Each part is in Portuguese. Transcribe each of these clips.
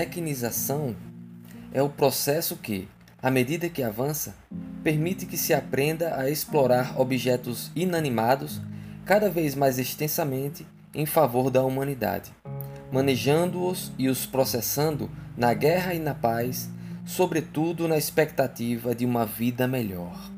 tecnização é o processo que, à medida que avança, permite que se aprenda a explorar objetos inanimados cada vez mais extensamente em favor da humanidade, manejando-os e os processando na guerra e na paz, sobretudo na expectativa de uma vida melhor.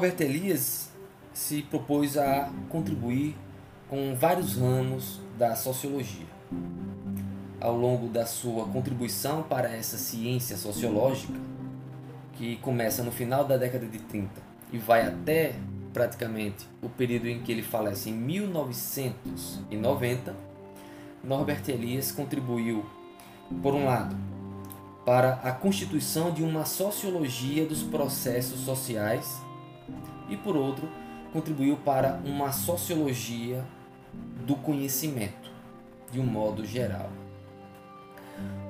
Norbert Elias se propôs a contribuir com vários ramos da sociologia. Ao longo da sua contribuição para essa ciência sociológica, que começa no final da década de 30 e vai até praticamente o período em que ele falece em 1990, Norbert Elias contribuiu, por um lado, para a constituição de uma sociologia dos processos sociais e, por outro, contribuiu para uma sociologia do conhecimento, de um modo geral.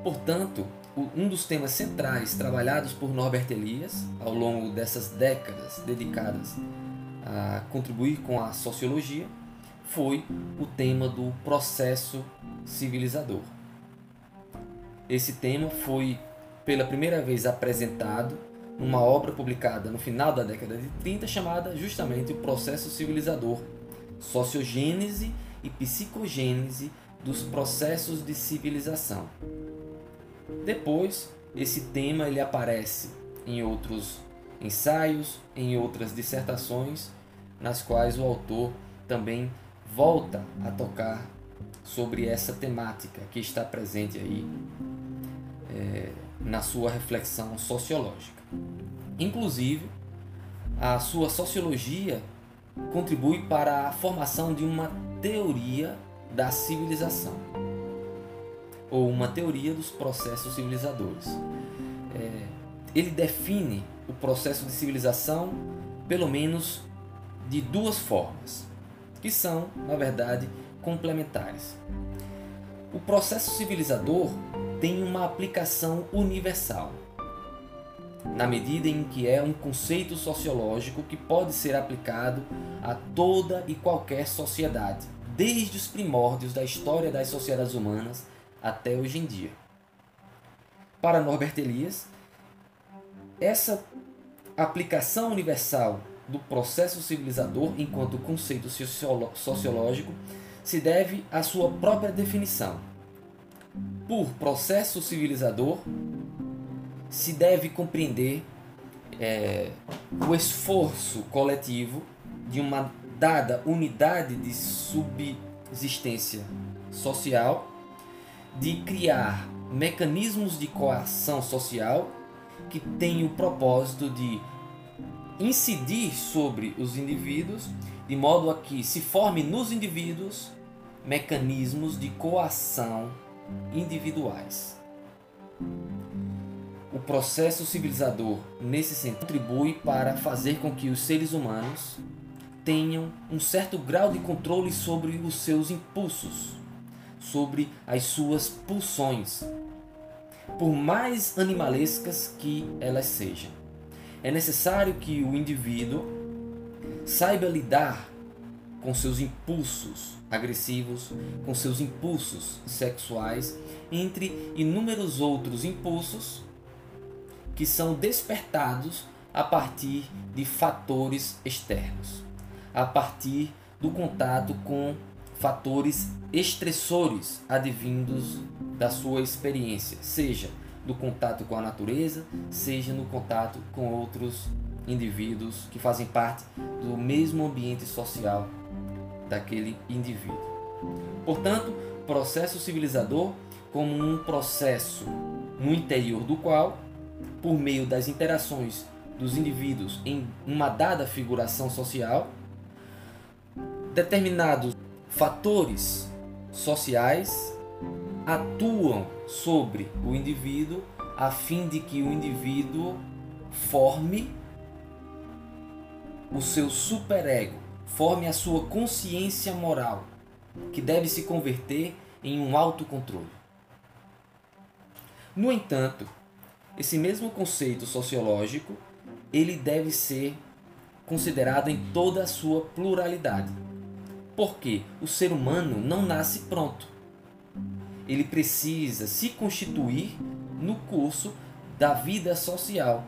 Portanto, um dos temas centrais trabalhados por Norbert Elias ao longo dessas décadas dedicadas a contribuir com a sociologia foi o tema do processo civilizador. Esse tema foi pela primeira vez apresentado numa obra publicada no final da década de 30 chamada justamente O Processo Civilizador, Sociogênese e Psicogênese dos Processos de Civilização. Depois, esse tema ele aparece em outros ensaios, em outras dissertações, nas quais o autor também volta a tocar sobre essa temática que está presente aí é, na sua reflexão sociológica. Inclusive, a sua sociologia contribui para a formação de uma teoria da civilização ou uma teoria dos processos civilizadores. É, ele define o processo de civilização pelo menos de duas formas, que são, na verdade, complementares. O processo civilizador tem uma aplicação universal na medida em que é um conceito sociológico que pode ser aplicado a toda e qualquer sociedade, desde os primórdios da história das sociedades humanas até hoje em dia. Para Norbert Elias, essa aplicação universal do processo civilizador enquanto conceito sociológico se deve à sua própria definição. Por processo civilizador, se deve compreender é, o esforço coletivo de uma dada unidade de subsistência social de criar mecanismos de coação social que têm o propósito de incidir sobre os indivíduos de modo a que se forme nos indivíduos mecanismos de coação individuais. O processo civilizador, nesse sentido, contribui para fazer com que os seres humanos tenham um certo grau de controle sobre os seus impulsos, sobre as suas pulsões, por mais animalescas que elas sejam. É necessário que o indivíduo saiba lidar com seus impulsos agressivos, com seus impulsos sexuais, entre inúmeros outros impulsos que são despertados a partir de fatores externos, a partir do contato com fatores estressores advindos da sua experiência, seja do contato com a natureza, seja no contato com outros indivíduos que fazem parte do mesmo ambiente social daquele indivíduo. Portanto, processo civilizador como um processo no interior do qual por meio das interações dos indivíduos em uma dada figuração social, determinados fatores sociais atuam sobre o indivíduo a fim de que o indivíduo forme o seu superego, forme a sua consciência moral, que deve se converter em um autocontrole. No entanto, esse mesmo conceito sociológico, ele deve ser considerado em toda a sua pluralidade. Porque o ser humano não nasce pronto. Ele precisa se constituir no curso da vida social,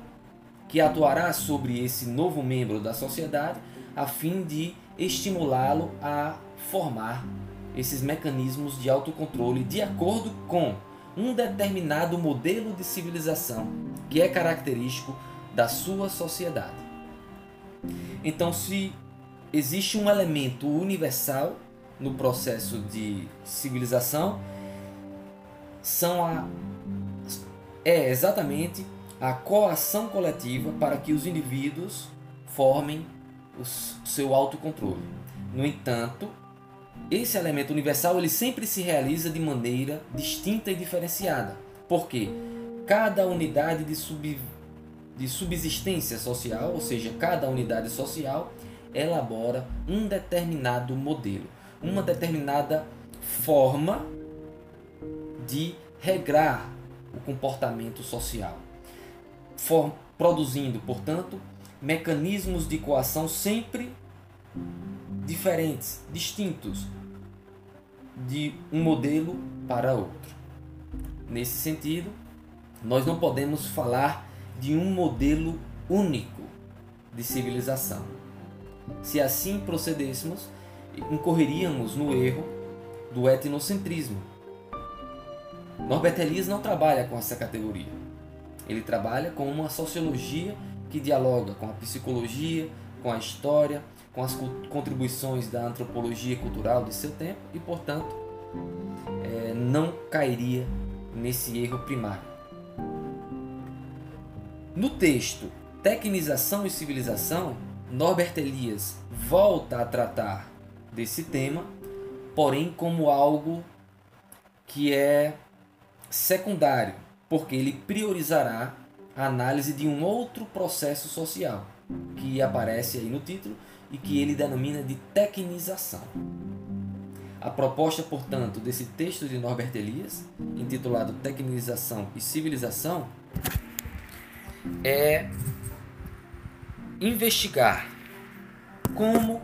que atuará sobre esse novo membro da sociedade a fim de estimulá-lo a formar esses mecanismos de autocontrole de acordo com um determinado modelo de civilização que é característico da sua sociedade. Então, se existe um elemento universal no processo de civilização, são a, é exatamente a coação coletiva para que os indivíduos formem o seu autocontrole. No entanto, esse elemento universal ele sempre se realiza de maneira distinta e diferenciada, porque cada unidade de, sub, de subsistência social, ou seja, cada unidade social, elabora um determinado modelo, uma determinada forma de regrar o comportamento social, For, produzindo, portanto, mecanismos de coação sempre diferentes, distintos de um modelo para outro. Nesse sentido, nós não podemos falar de um modelo único de civilização. Se assim procedêssemos, incorreríamos no erro do etnocentrismo. Norbert Elias não trabalha com essa categoria. Ele trabalha com uma sociologia que dialoga com a psicologia, com a história, com as contribuições da antropologia cultural de seu tempo e, portanto, é, não cairia nesse erro primário. No texto Tecnização e Civilização, Norbert Elias volta a tratar desse tema, porém como algo que é secundário, porque ele priorizará a análise de um outro processo social que aparece aí no título e que ele denomina de tecnização. A proposta, portanto, desse texto de Norbert Elias, intitulado Tecnização e Civilização, é investigar como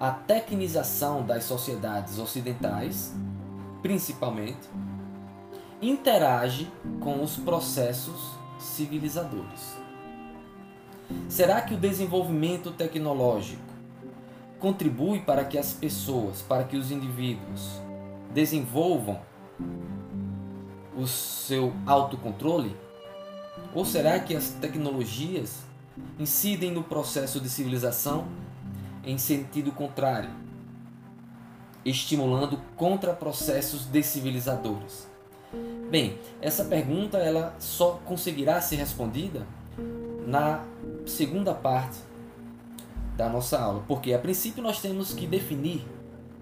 a tecnização das sociedades ocidentais, principalmente, interage com os processos civilizadores. Será que o desenvolvimento tecnológico contribui para que as pessoas, para que os indivíduos desenvolvam o seu autocontrole? Ou será que as tecnologias incidem no processo de civilização em sentido contrário, estimulando contraprocessos descivilizadores? Bem, essa pergunta ela só conseguirá ser respondida na segunda parte da nossa aula, porque a princípio nós temos que definir,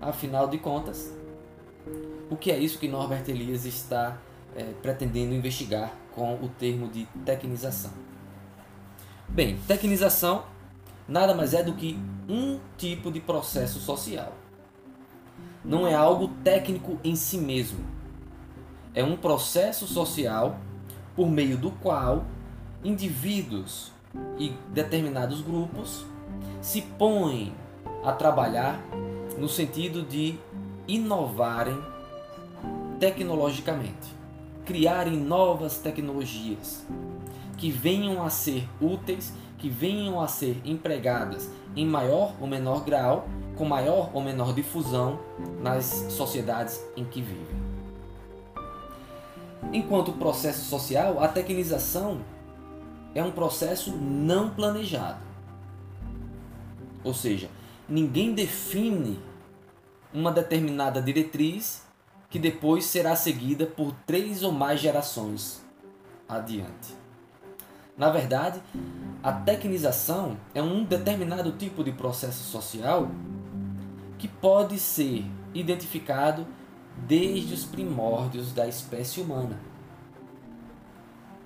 afinal de contas, o que é isso que Norbert Elias está é, pretendendo investigar com o termo de tecnização. Bem, tecnização nada mais é do que um tipo de processo social. Não é algo técnico em si mesmo. É um processo social por meio do qual indivíduos e determinados grupos se põem a trabalhar no sentido de inovarem tecnologicamente, criarem novas tecnologias que venham a ser úteis, que venham a ser empregadas em maior ou menor grau, com maior ou menor difusão nas sociedades em que vivem. Enquanto processo social, a tecnização é um processo não planejado. Ou seja, ninguém define uma determinada diretriz que depois será seguida por três ou mais gerações adiante. Na verdade, a tecnização é um determinado tipo de processo social que pode ser identificado desde os primórdios da espécie humana.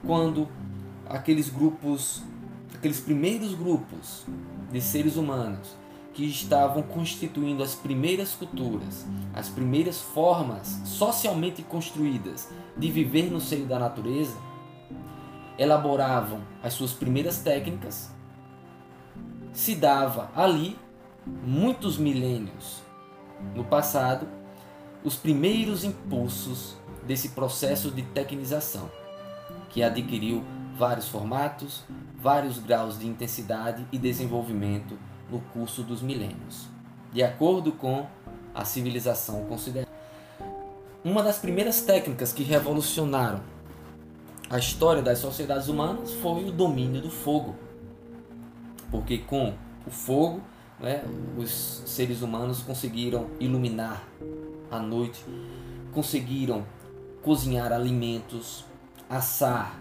Quando aqueles grupos, aqueles primeiros grupos de seres humanos que estavam constituindo as primeiras culturas, as primeiras formas socialmente construídas de viver no seio da natureza, elaboravam as suas primeiras técnicas, se dava ali, muitos milênios no passado, os primeiros impulsos desse processo de tecnização, que adquiriu vários formatos, vários graus de intensidade e desenvolvimento no curso dos milênios, de acordo com a civilização considerada. Uma das primeiras técnicas que revolucionaram a história das sociedades humanas foi o domínio do fogo, porque com o fogo né, os seres humanos conseguiram iluminar a noite, conseguiram cozinhar alimentos, assar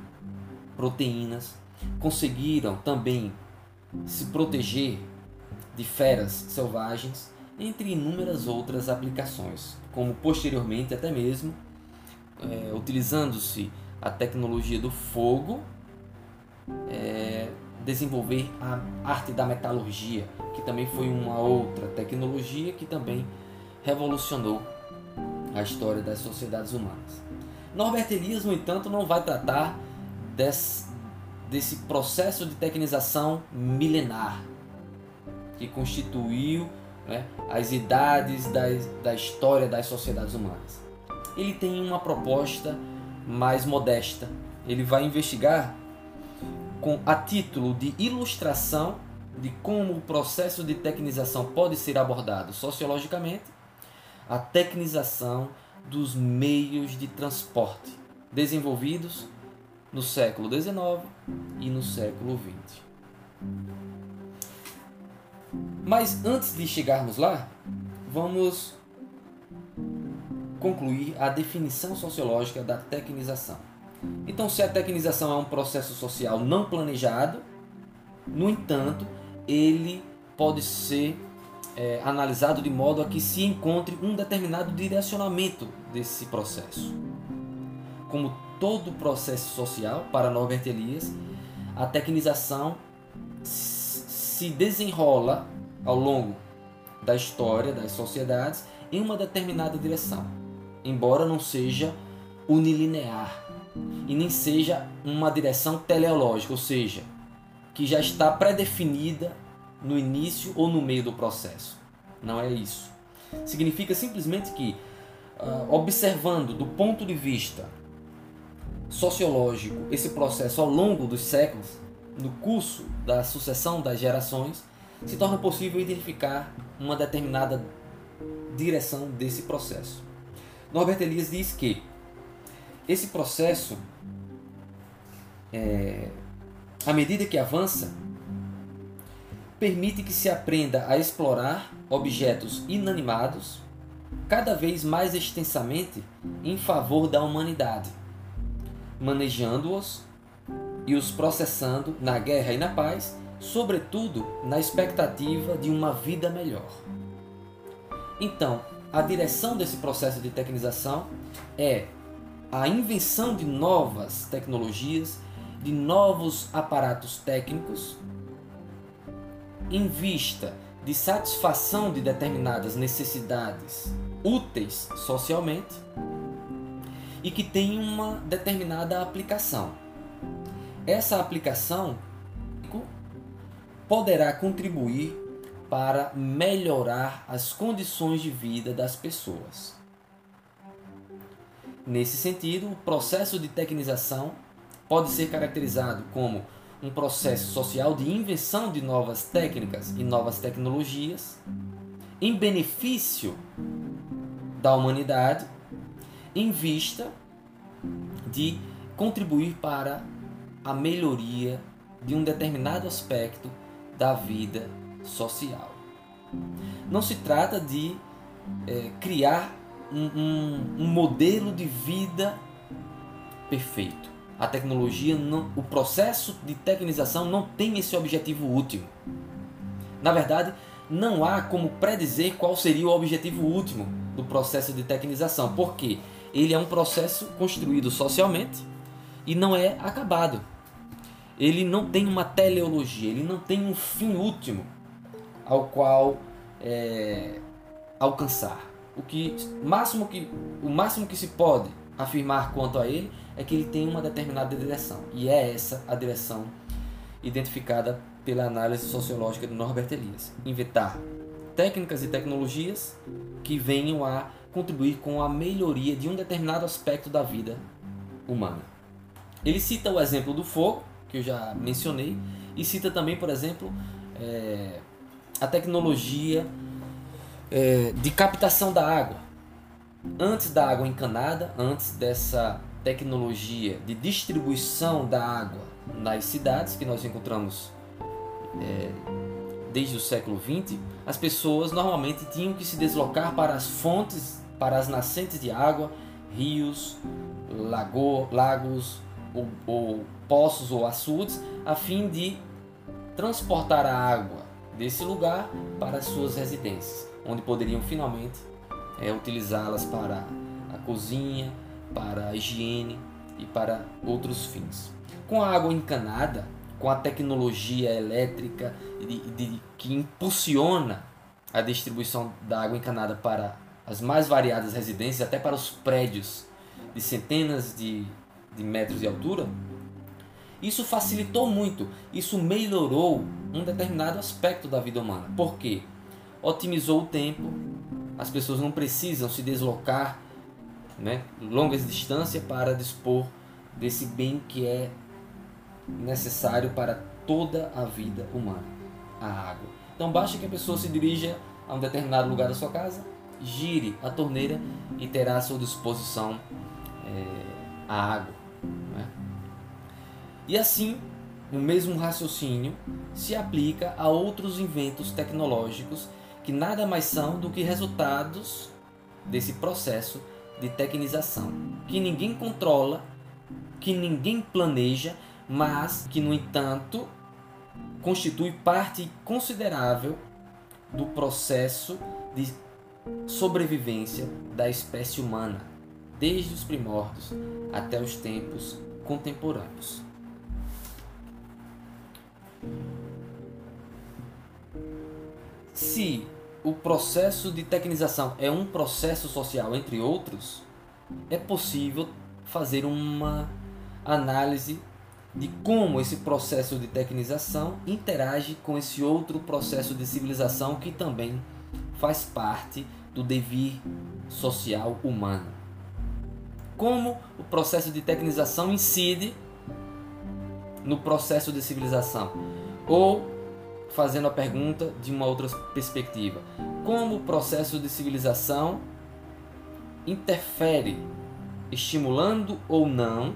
proteínas, conseguiram também se proteger de feras selvagens, entre inúmeras outras aplicações, como posteriormente até mesmo é, utilizando-se a tecnologia do fogo, é, desenvolver a arte da metalurgia, que também foi uma outra tecnologia que também revolucionou a história das sociedades humanas. Norbert Elias, no entanto, não vai tratar desse, desse processo de tecnização milenar que constituiu né, as idades das, da história das sociedades humanas. Ele tem uma proposta mais modesta. Ele vai investigar com a título de ilustração de como o processo de tecnização pode ser abordado sociologicamente, a tecnização dos meios de transporte desenvolvidos no século XIX e no século XX. Mas antes de chegarmos lá, vamos concluir a definição sociológica da tecnização. Então, se a tecnização é um processo social não planejado, no entanto, ele pode ser é, analisado de modo a que se encontre um determinado direcionamento desse processo. Como todo processo social, para Norbert Elias, a tecnização se desenrola ao longo da história das sociedades em uma determinada direção, embora não seja unilinear e nem seja uma direção teleológica, ou seja, que já está pré-definida no início ou no meio do processo. Não é isso. Significa simplesmente que, uh, observando do ponto de vista sociológico esse processo ao longo dos séculos, no curso da sucessão das gerações, se torna possível identificar uma determinada direção desse processo. Norbert Elias diz que esse processo, é, à medida que avança, permite que se aprenda a explorar objetos inanimados cada vez mais extensamente em favor da humanidade, manejando-os e os processando na guerra e na paz, sobretudo na expectativa de uma vida melhor. Então, a direção desse processo de tecnização é a invenção de novas tecnologias, de novos aparatos técnicos, em vista de satisfação de determinadas necessidades úteis socialmente e que tem uma determinada aplicação. Essa aplicação poderá contribuir para melhorar as condições de vida das pessoas. Nesse sentido, o processo de tecnização pode ser caracterizado como um processo social de invenção de novas técnicas e novas tecnologias em benefício da humanidade, em vista de contribuir para a melhoria de um determinado aspecto da vida social. Não se trata de é, criar um, um, um modelo de vida perfeito. A tecnologia, não, o processo de tecnização não tem esse objetivo último. Na verdade, não há como predizer qual seria o objetivo último do processo de tecnização, porque ele é um processo construído socialmente e não é acabado. Ele não tem uma teleologia, ele não tem um fim último ao qual é, alcançar. O que máximo que o máximo que se pode afirmar quanto a ele é que ele tem uma determinada direção e é essa a direção identificada pela análise sociológica de Norbert Elias. Inventar técnicas e tecnologias que venham a contribuir com a melhoria de um determinado aspecto da vida humana. Ele cita o exemplo do fogo, que eu já mencionei, e cita também, por exemplo, é, a tecnologia é, de captação da água. Antes da água encanada, antes dessa tecnologia de distribuição da água nas cidades que nós encontramos é, desde o século XX, as pessoas normalmente tinham que se deslocar para as fontes, para as nascentes de água, rios, lago, lagos ou, ou poços ou açudes, a fim de transportar a água desse lugar para as suas residências, onde poderiam finalmente é, utilizá-las para a cozinha, para a higiene e para outros fins. Com a água encanada, com a tecnologia elétrica de, de, que impulsiona a distribuição da água encanada para as mais variadas residências, até para os prédios de centenas de, de metros de altura, isso facilitou muito, isso melhorou um determinado aspecto da vida humana. Por quê? Otimizou o tempo, as pessoas não precisam se deslocar né, longas distâncias para dispor desse bem que é necessário para toda a vida humana, a água. Então basta que a pessoa se dirija a um determinado lugar da sua casa, gire a torneira e terá à sua disposição é, a água. Né? E assim, o mesmo raciocínio se aplica a outros inventos tecnológicos que nada mais são do que resultados desse processo de tecnização, que ninguém controla, que ninguém planeja, mas que, no entanto, constitui parte considerável do processo de sobrevivência da espécie humana, desde os primórdios até os tempos contemporâneos. Se o processo de tecnização é um processo social, entre outros, é possível fazer uma análise de como esse processo de tecnização interage com esse outro processo de civilização que também faz parte do devir social humano. Como o processo de tecnização incide no processo de civilização? Ou fazendo a pergunta de uma outra perspectiva: como o processo de civilização interfere, estimulando ou não,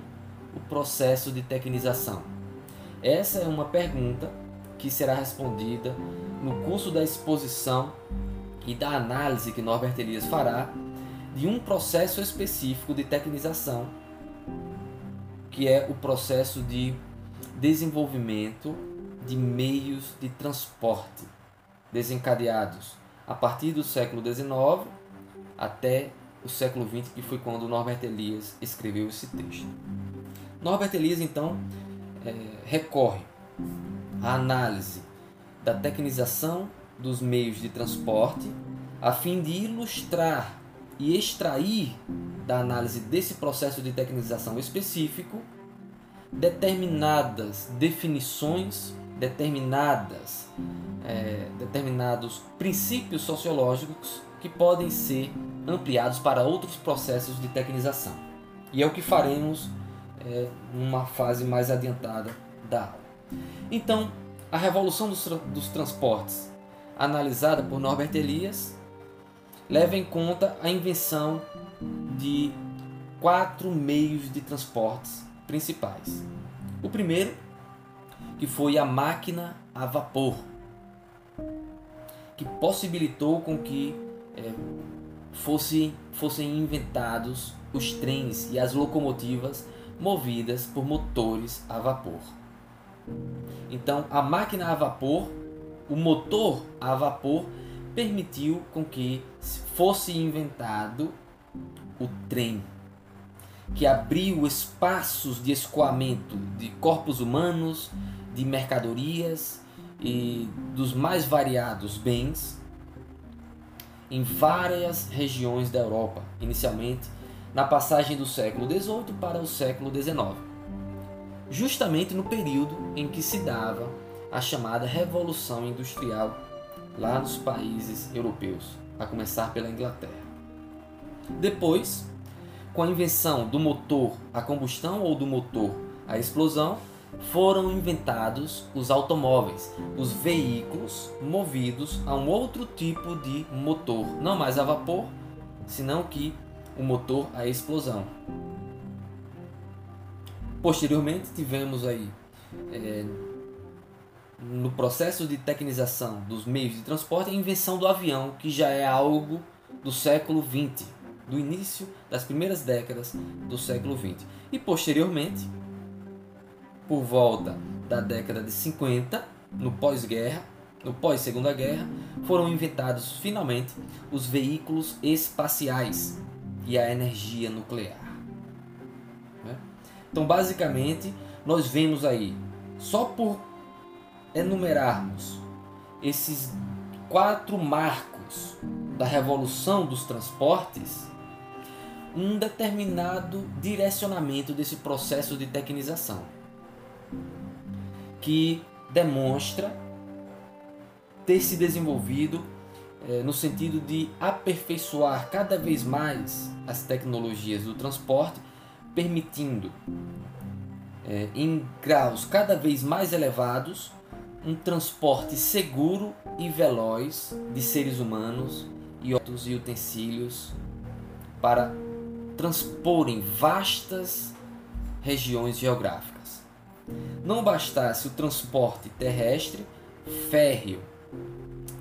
o processo de tecnização? Essa é uma pergunta que será respondida no curso da exposição e da análise que Norbert Elias fará de um processo específico de tecnização, que é o processo de desenvolvimento de meios de transporte desencadeados a partir do século XIX até o século XX, que foi quando Norbert Elias escreveu esse texto. Norbert Elias, então, é, recorre à análise da tecnização dos meios de transporte a fim de ilustrar e extrair da análise desse processo de tecnização específico determinadas definições determinadas, é, determinados princípios sociológicos que podem ser ampliados para outros processos de tecnização. E é o que faremos é, numa fase mais adiantada da aula. Então, a revolução dos, tra dos transportes, analisada por Norbert Elias, leva em conta a invenção de quatro meios de transportes principais. O primeiro que foi a máquina a vapor, que possibilitou com que é, fosse, fossem inventados os trens e as locomotivas movidas por motores a vapor. Então, a máquina a vapor, o motor a vapor, permitiu com que fosse inventado o trem que abriu espaços de escoamento de corpos humanos, de mercadorias e dos mais variados bens em várias regiões da Europa, inicialmente na passagem do século XVIII para o século XIX, justamente no período em que se dava a chamada Revolução Industrial lá nos países europeus, a começar pela Inglaterra. Depois, com a invenção do motor a combustão ou do motor a explosão, foram inventados os automóveis, os veículos movidos a um outro tipo de motor, não mais a vapor, senão que o motor a explosão. Posteriormente tivemos aí é, no processo de tecnização dos meios de transporte a invenção do avião, que já é algo do século XX, do início das primeiras décadas do século XX. E posteriormente por volta da década de 50, no pós-guerra, no pós-segunda guerra, foram inventados finalmente os veículos espaciais e a energia nuclear. Né? Então, basicamente, nós vemos aí, só por enumerarmos esses quatro marcos da revolução dos transportes, um determinado direcionamento desse processo de tecnização que demonstra ter se desenvolvido é, no sentido de aperfeiçoar cada vez mais as tecnologias do transporte, permitindo é, em graus cada vez mais elevados um transporte seguro e veloz de seres humanos e outros utensílios para transporem vastas regiões geográficas. Não bastasse o transporte terrestre, férreo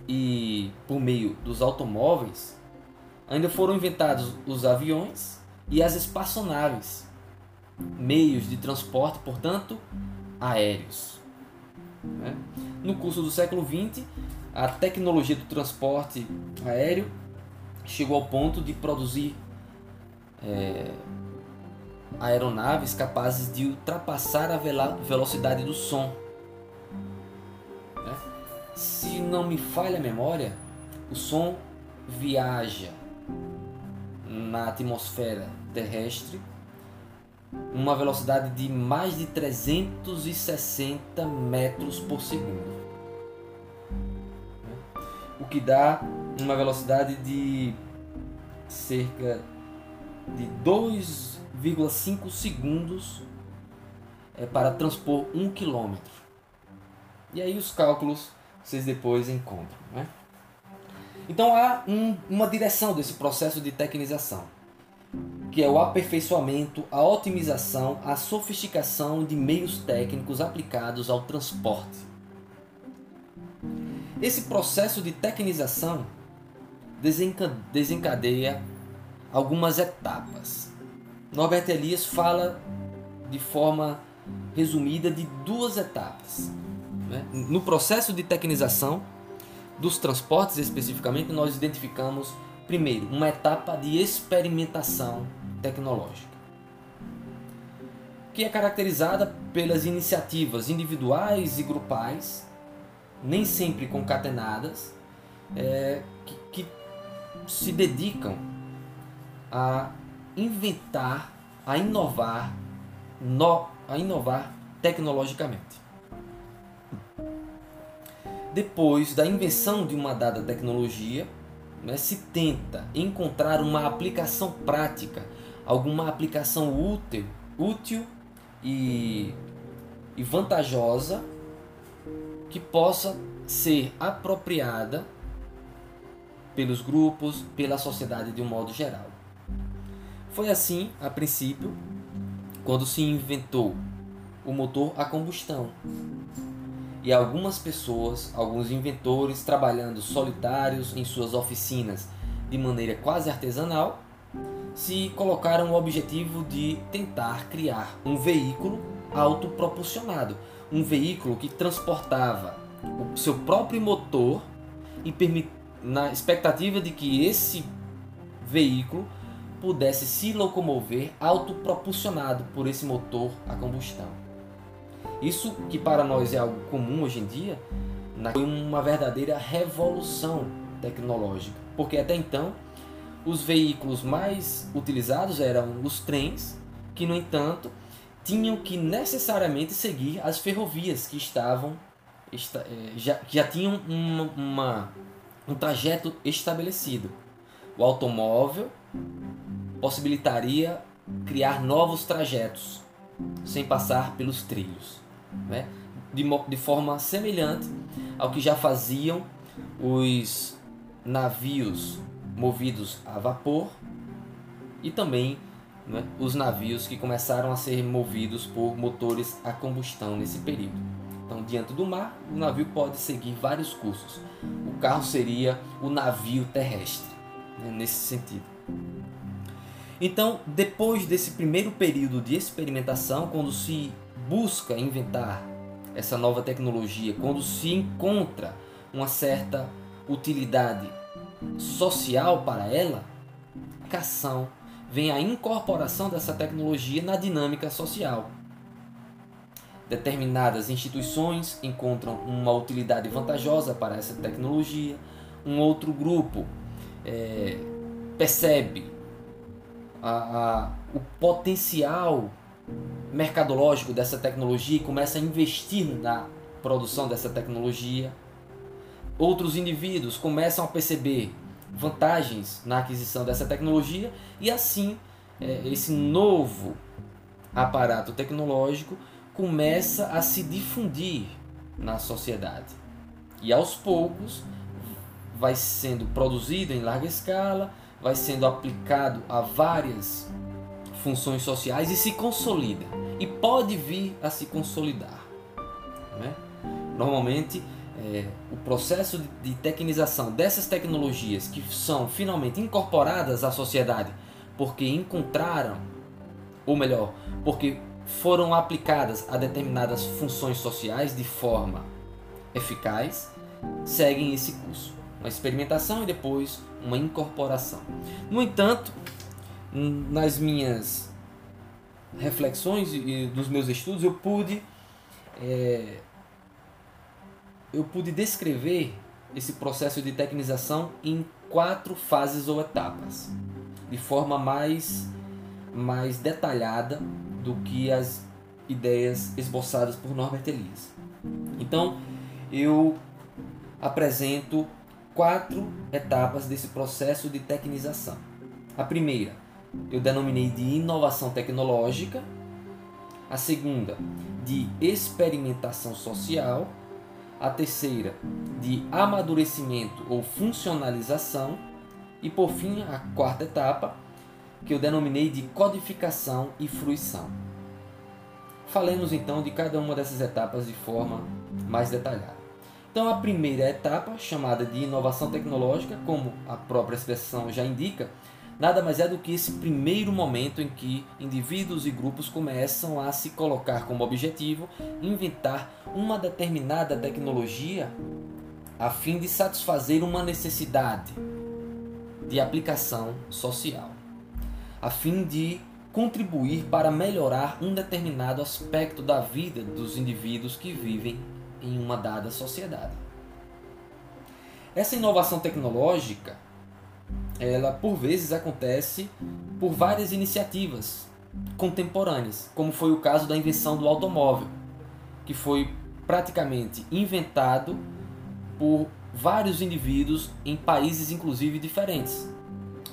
e por meio dos automóveis, ainda foram inventados os aviões e as espaçonaves, meios de transporte, portanto, aéreos. Né? No curso do século XX, a tecnologia do transporte aéreo chegou ao ponto de produzir é, aeronaves capazes de ultrapassar a velocidade do som. Né? Se não me falha a memória, o som viaja na atmosfera terrestre uma velocidade de mais de 360 metros por segundo. O que dá uma velocidade de cerca de 2 0,5 segundos é, para transpor um quilômetro. E aí os cálculos vocês depois encontram. Né? Então há um, uma direção desse processo de tecnização, que é o aperfeiçoamento, a otimização, a sofisticação de meios técnicos aplicados ao transporte. Esse processo de tecnização desencadeia algumas etapas. Norbert Elias fala de forma resumida de duas etapas. Né? No processo de tecnização dos transportes, especificamente, nós identificamos, primeiro, uma etapa de experimentação tecnológica, que é caracterizada pelas iniciativas individuais e grupais, nem sempre concatenadas, é, que, que se dedicam a inventar, a inovar, no, a inovar tecnologicamente. Depois da invenção de uma dada tecnologia, né, se tenta encontrar uma aplicação prática, alguma aplicação útil, útil e, e vantajosa que possa ser apropriada pelos grupos, pela sociedade de um modo geral. Foi assim, a princípio, quando se inventou o motor a combustão. E algumas pessoas, alguns inventores trabalhando solitários em suas oficinas de maneira quase artesanal, se colocaram o objetivo de tentar criar um veículo autopropulsionado, um veículo que transportava o seu próprio motor e na expectativa de que esse veículo pudesse se locomover autopropulsionado por esse motor a combustão. Isso que para nós é algo comum hoje em dia, Foi uma verdadeira revolução tecnológica, porque até então os veículos mais utilizados eram os trens, que no entanto tinham que necessariamente seguir as ferrovias que estavam eh, já, já tinham uma, uma, um trajeto estabelecido. O automóvel possibilitaria criar novos trajetos sem passar pelos trilhos, né? de, de forma semelhante ao que já faziam os navios movidos a vapor e também né, os navios que começaram a ser movidos por motores a combustão nesse período. Então, diante do mar, o navio pode seguir vários cursos. O carro seria o navio terrestre, né, nesse sentido. Então, depois desse primeiro período de experimentação, quando se busca inventar essa nova tecnologia, quando se encontra uma certa utilidade social para ela, a vem a incorporação dessa tecnologia na dinâmica social. Determinadas instituições encontram uma utilidade vantajosa para essa tecnologia, um outro grupo é, percebe a, a, o potencial mercadológico dessa tecnologia e começa a investir na produção dessa tecnologia. Outros indivíduos começam a perceber vantagens na aquisição dessa tecnologia e assim é, esse novo aparato tecnológico começa a se difundir na sociedade. E aos poucos vai sendo produzido em larga escala, vai sendo aplicado a várias funções sociais e se consolida. E pode vir a se consolidar. Né? Normalmente, é, o processo de tecnização dessas tecnologias que são finalmente incorporadas à sociedade porque encontraram, ou melhor, porque foram aplicadas a determinadas funções sociais de forma eficaz, seguem esse curso. Uma experimentação e depois uma incorporação. No entanto, nas minhas reflexões e dos meus estudos, eu pude é, eu pude descrever esse processo de tecnização em quatro fases ou etapas, de forma mais mais detalhada do que as ideias esboçadas por Norbert Elias. Então, eu apresento quatro etapas desse processo de tecnização. A primeira, eu denominei de inovação tecnológica, a segunda, de experimentação social, a terceira, de amadurecimento ou funcionalização, e por fim, a quarta etapa, que eu denominei de codificação e fruição. Falemos então de cada uma dessas etapas de forma mais detalhada. Então, a primeira etapa, chamada de inovação tecnológica, como a própria expressão já indica, nada mais é do que esse primeiro momento em que indivíduos e grupos começam a se colocar como objetivo inventar uma determinada tecnologia a fim de satisfazer uma necessidade de aplicação social, a fim de contribuir para melhorar um determinado aspecto da vida dos indivíduos que vivem em uma dada sociedade. Essa inovação tecnológica ela por vezes acontece por várias iniciativas contemporâneas, como foi o caso da invenção do automóvel, que foi praticamente inventado por vários indivíduos em países inclusive diferentes.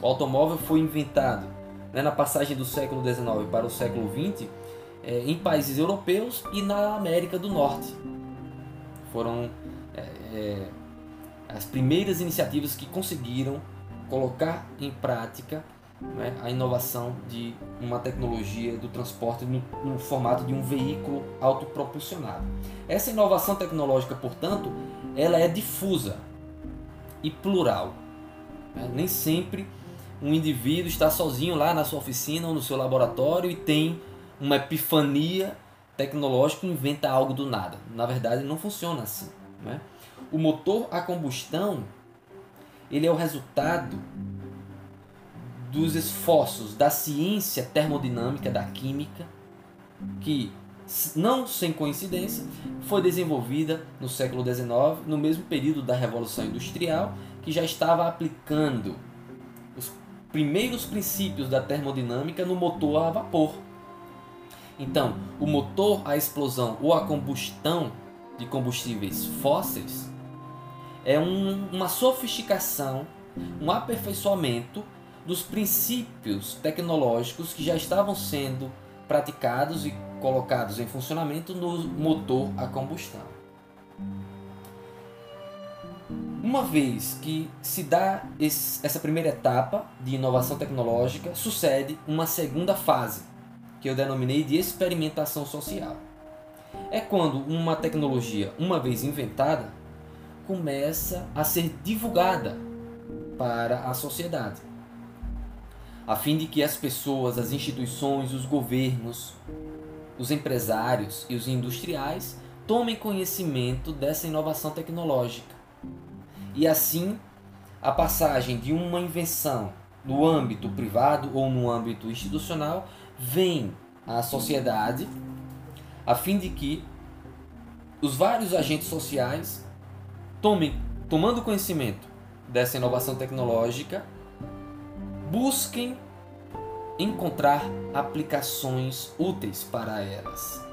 O automóvel foi inventado né, na passagem do século XIX para o século XX é, em países europeus e na América do Norte. Foram é, é, as primeiras iniciativas que conseguiram colocar em prática né, a inovação de uma tecnologia do transporte no, no, formato de um veículo autopropulsionado. Essa inovação tecnológica, portanto, ela é difusa e plural. Né? Nem sempre um indivíduo está sozinho lá na sua oficina ou no seu laboratório e tem uma epifania tecnológica e inventa algo do nada. Na verdade, não funciona assim. Né? O motor a combustão ele é o resultado dos esforços da ciência termodinâmica, da química, que não sem coincidência, foi desenvolvida no século XIX, no mesmo período da Revolução Industrial, que já estava aplicando os primeiros princípios da termodinâmica no motor a vapor. Então, o motor a explosão ou a combustão de combustíveis fósseis é um, uma sofisticação, um aperfeiçoamento dos princípios tecnológicos que já estavam sendo praticados e colocados em funcionamento no motor a combustão. Uma vez que se dá esse, essa primeira etapa de inovação tecnológica, sucede uma segunda fase, que eu denominei de experimentação social. É quando uma tecnologia, uma vez inventada, começa a ser divulgada para a sociedade, a fim de que as pessoas, as instituições, os governos, os empresários e os industriais tomem conhecimento dessa inovação tecnológica. E assim, a passagem de uma invenção no âmbito privado ou no âmbito institucional vem à sociedade, a fim de que os vários agentes sociais tomem, tomando conhecimento dessa inovação tecnológica, busquem encontrar aplicações úteis para elas.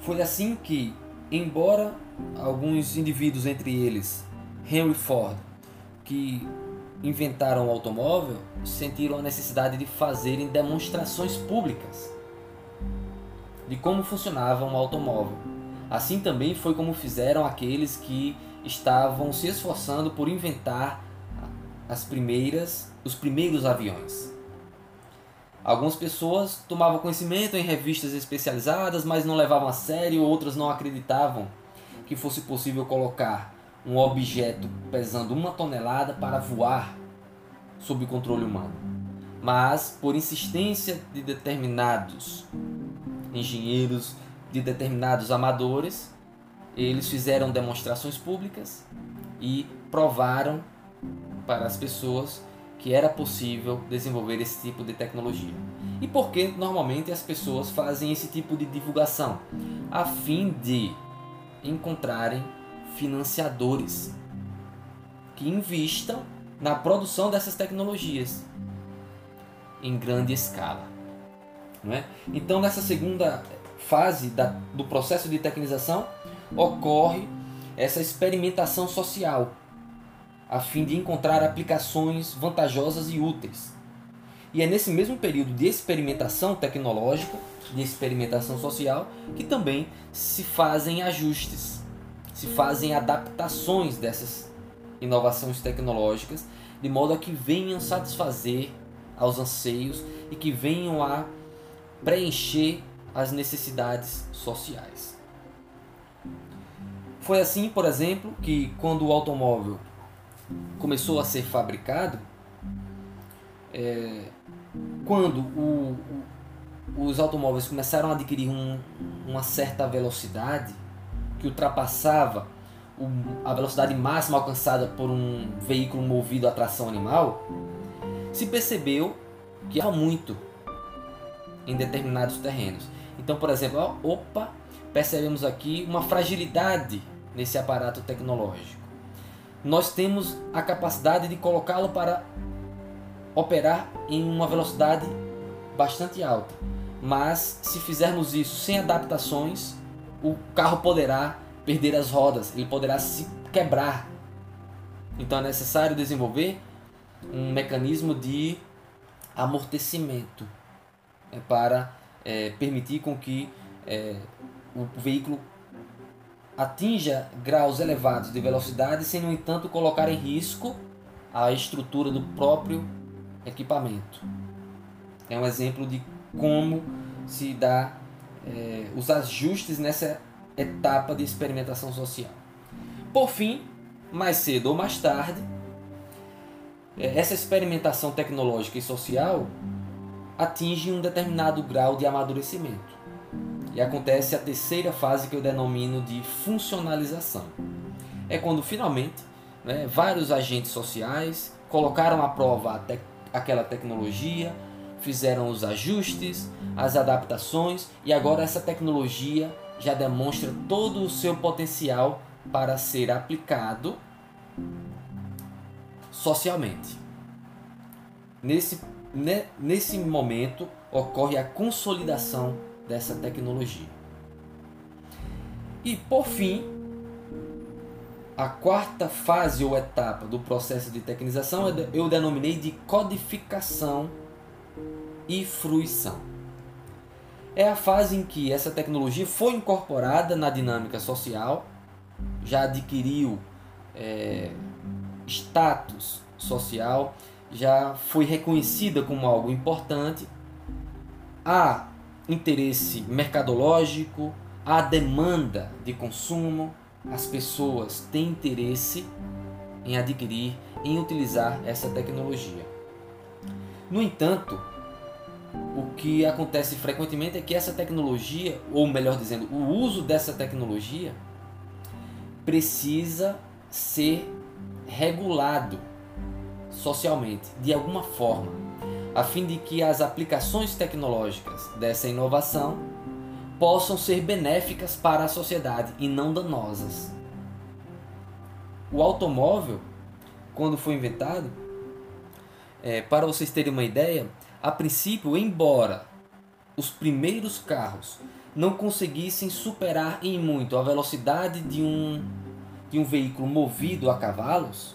Foi assim que, embora alguns indivíduos, entre eles Henry Ford, que inventaram o automóvel, sentiram a necessidade de fazerem demonstrações públicas de como funcionava um automóvel. Assim também foi como fizeram aqueles que estavam se esforçando por inventar as primeiras os primeiros aviões. Algumas pessoas tomavam conhecimento em revistas especializadas, mas não levavam a sério, outras não acreditavam que fosse possível colocar um objeto pesando uma tonelada para voar sob controle humano. Mas, por insistência de determinados engenheiros, de determinados amadores, eles fizeram demonstrações públicas e provaram para as pessoas que era possível desenvolver esse tipo de tecnologia. E por que normalmente as pessoas fazem esse tipo de divulgação? A fim de encontrarem financiadores que investam na produção dessas tecnologias em grande escala. Não é? Então, nessa segunda fase da, do processo de tecnização, ocorre essa experimentação social a fim de encontrar aplicações vantajosas e úteis. E é nesse mesmo período de experimentação tecnológica, de experimentação social, que também se fazem ajustes, se fazem adaptações dessas inovações tecnológicas, de modo a que venham satisfazer aos anseios e que venham a preencher as necessidades sociais. Foi assim, por exemplo, que quando o automóvel começou a ser fabricado, é, quando o, o, os automóveis começaram a adquirir um, uma certa velocidade que ultrapassava o, a velocidade máxima alcançada por um veículo movido a tração animal, se percebeu que há muito em determinados terrenos. Então, por exemplo, opa, percebemos aqui uma fragilidade nesse aparato tecnológico nós temos a capacidade de colocá-lo para operar em uma velocidade bastante alta. Mas se fizermos isso sem adaptações, o carro poderá perder as rodas, ele poderá se quebrar. Então é necessário desenvolver um mecanismo de amortecimento é, para é, permitir com que é, o veículo atinja graus elevados de velocidade sem, no entanto, colocar em risco a estrutura do próprio equipamento. É um exemplo de como se dá é, os ajustes nessa etapa de experimentação social. Por fim, mais cedo ou mais tarde, é, essa experimentação tecnológica e social atinge um determinado grau de amadurecimento. E acontece a terceira fase que eu denomino de funcionalização. É quando finalmente né, vários agentes sociais colocaram à prova te aquela tecnologia, fizeram os ajustes, as adaptações e agora essa tecnologia já demonstra todo o seu potencial para ser aplicado socialmente. Nesse, nesse momento ocorre a consolidação dessa tecnologia. E por fim, a quarta fase ou etapa do processo de tecnização eu denominei de codificação e fruição. É a fase em que essa tecnologia foi incorporada na dinâmica social, já adquiriu é, status social, já foi reconhecida como algo importante, há interesse mercadológico, há demanda de consumo, as pessoas têm interesse em adquirir, em utilizar essa tecnologia. No entanto, o que acontece frequentemente é que essa tecnologia, ou melhor dizendo, o uso dessa tecnologia, precisa ser regulado socialmente, de alguma forma, a fim de que as aplicações tecnológicas dessa inovação possam ser benéficas para a sociedade e não danosas. O automóvel, quando foi inventado, é, para vocês terem uma ideia, a princípio, embora os primeiros carros não conseguissem superar em muito a velocidade de um, de um veículo movido a cavalos,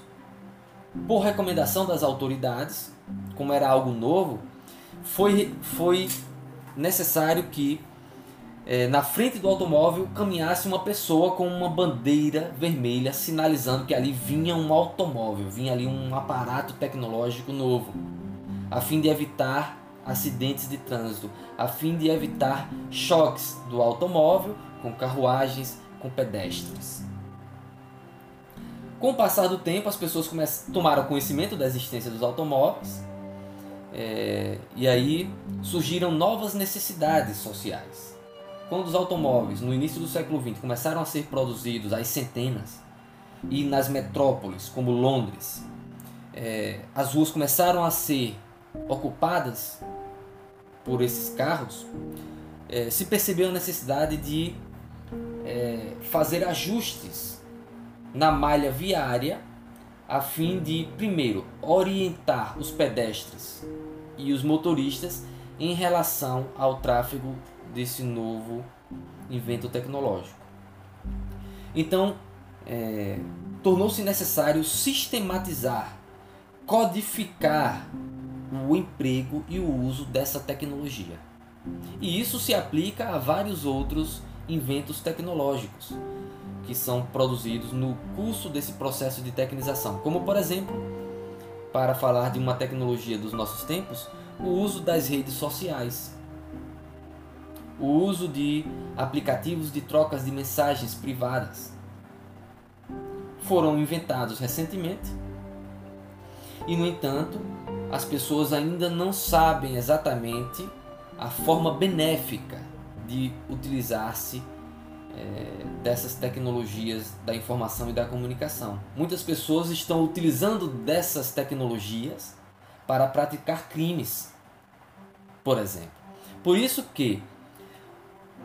por recomendação das autoridades, como era algo novo, foi, foi necessário que é, na frente do automóvel caminhasse uma pessoa com uma bandeira vermelha sinalizando que ali vinha um automóvel, vinha ali um aparato tecnológico novo, a fim de evitar acidentes de trânsito, a fim de evitar choques do automóvel com carruagens, com pedestres. Com o passar do tempo, as pessoas tomaram conhecimento da existência dos automóveis é, e aí surgiram novas necessidades sociais. Quando os automóveis, no início do século XX, começaram a ser produzidos às centenas e nas metrópoles como Londres, é, as ruas começaram a ser ocupadas por esses carros, é, se percebeu a necessidade de fazer ajustes na malha viária a fim de, primeiro, orientar os pedestres e os motoristas em relação ao tráfego desse novo invento tecnológico. Então, é, tornou-se necessário sistematizar, codificar o emprego e o uso dessa tecnologia. E isso se aplica a vários outros inventos tecnológicos que são produzidos no curso desse processo de tecnização, como por exemplo, para falar de uma tecnologia dos nossos tempos, o uso das redes sociais, o uso de aplicativos de trocas de mensagens privadas. Foram inventados recentemente. E, no entanto, as pessoas ainda não sabem exatamente a forma benéfica de utilizar-se é, dessas tecnologias da informação e da comunicação. Muitas pessoas estão utilizando dessas tecnologias para praticar crimes, por exemplo. Por isso que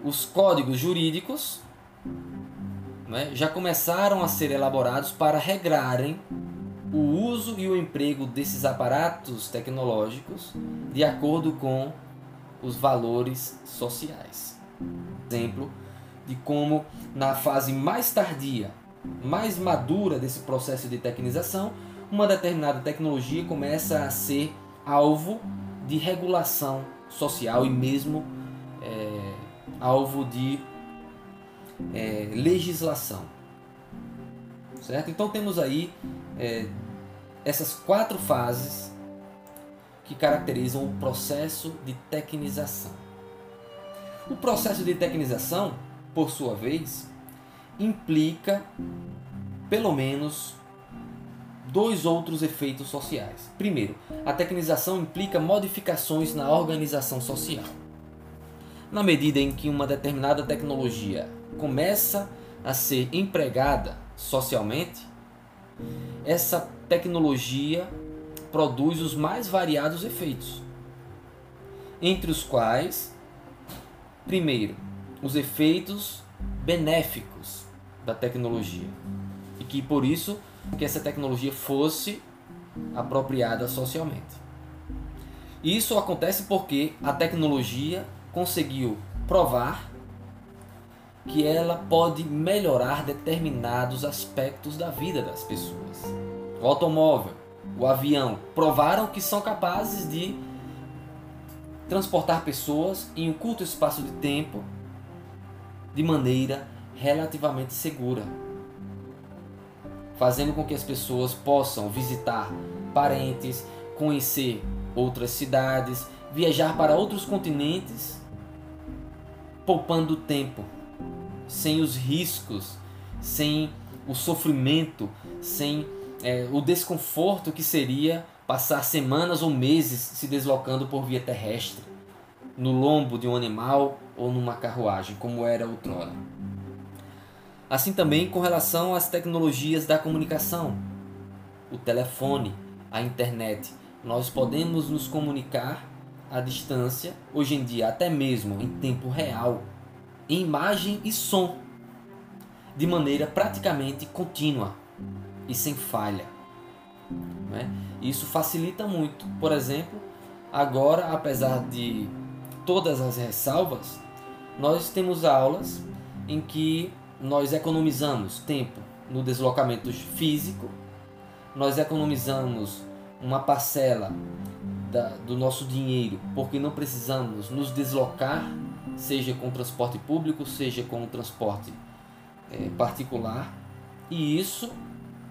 os códigos jurídicos né, já começaram a ser elaborados para regrarem o uso e o emprego desses aparatos tecnológicos de acordo com os valores sociais. Exemplo, de como na fase mais tardia, mais madura desse processo de tecnização, uma determinada tecnologia começa a ser alvo de regulação social e mesmo é, alvo de é, legislação. Certo? Então temos aí é, essas quatro fases que caracterizam o processo de tecnização. O processo de tecnização por sua vez, implica pelo menos dois outros efeitos sociais. Primeiro, a tecnização implica modificações na organização social. Na medida em que uma determinada tecnologia começa a ser empregada socialmente, essa tecnologia produz os mais variados efeitos. entre os quais, primeiro, os efeitos benéficos da tecnologia e que por isso que essa tecnologia fosse apropriada socialmente. Isso acontece porque a tecnologia conseguiu provar que ela pode melhorar determinados aspectos da vida das pessoas. O automóvel, o avião provaram que são capazes de transportar pessoas em um curto espaço de tempo de maneira relativamente segura, fazendo com que as pessoas possam visitar parentes, conhecer outras cidades, viajar para outros continentes, poupando tempo, sem os riscos, sem o sofrimento, sem é, o desconforto que seria passar semanas ou meses se deslocando por via terrestre, no lombo de um animal ou numa carruagem, como era outrora. Assim também com relação às tecnologias da comunicação, o telefone, a internet. Nós podemos nos comunicar à distância, hoje em dia até mesmo em tempo real, em imagem e som, de maneira praticamente contínua e sem falha. Né? Isso facilita muito. Por exemplo, agora, apesar de todas as ressalvas, nós temos aulas em que nós economizamos tempo no deslocamento físico, nós economizamos uma parcela da, do nosso dinheiro porque não precisamos nos deslocar, seja com transporte público, seja com transporte é, particular, e isso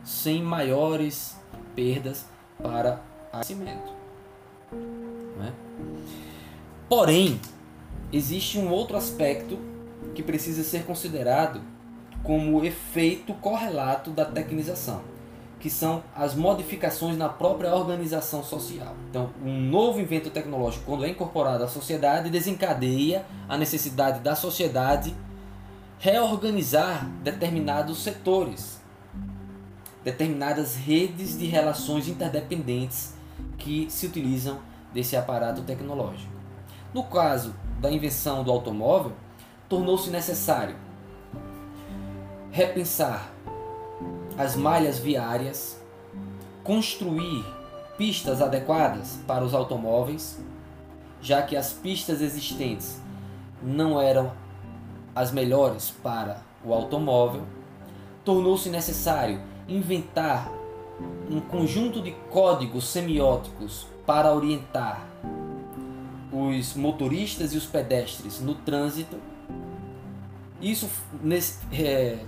sem maiores perdas para aquecimento. É? Porém, existe um outro aspecto que precisa ser considerado como efeito correlato da tecnização, que são as modificações na própria organização social. Então, um novo invento tecnológico, quando é incorporado à sociedade, desencadeia a necessidade da sociedade reorganizar determinados setores, determinadas redes de relações interdependentes que se utilizam desse aparato tecnológico. No caso da invenção do automóvel, tornou-se necessário repensar as malhas viárias, construir pistas adequadas para os automóveis, já que as pistas existentes não eram as melhores para o automóvel, tornou-se necessário inventar um conjunto de códigos semióticos para orientar os motoristas e os pedestres no trânsito. Isso, é,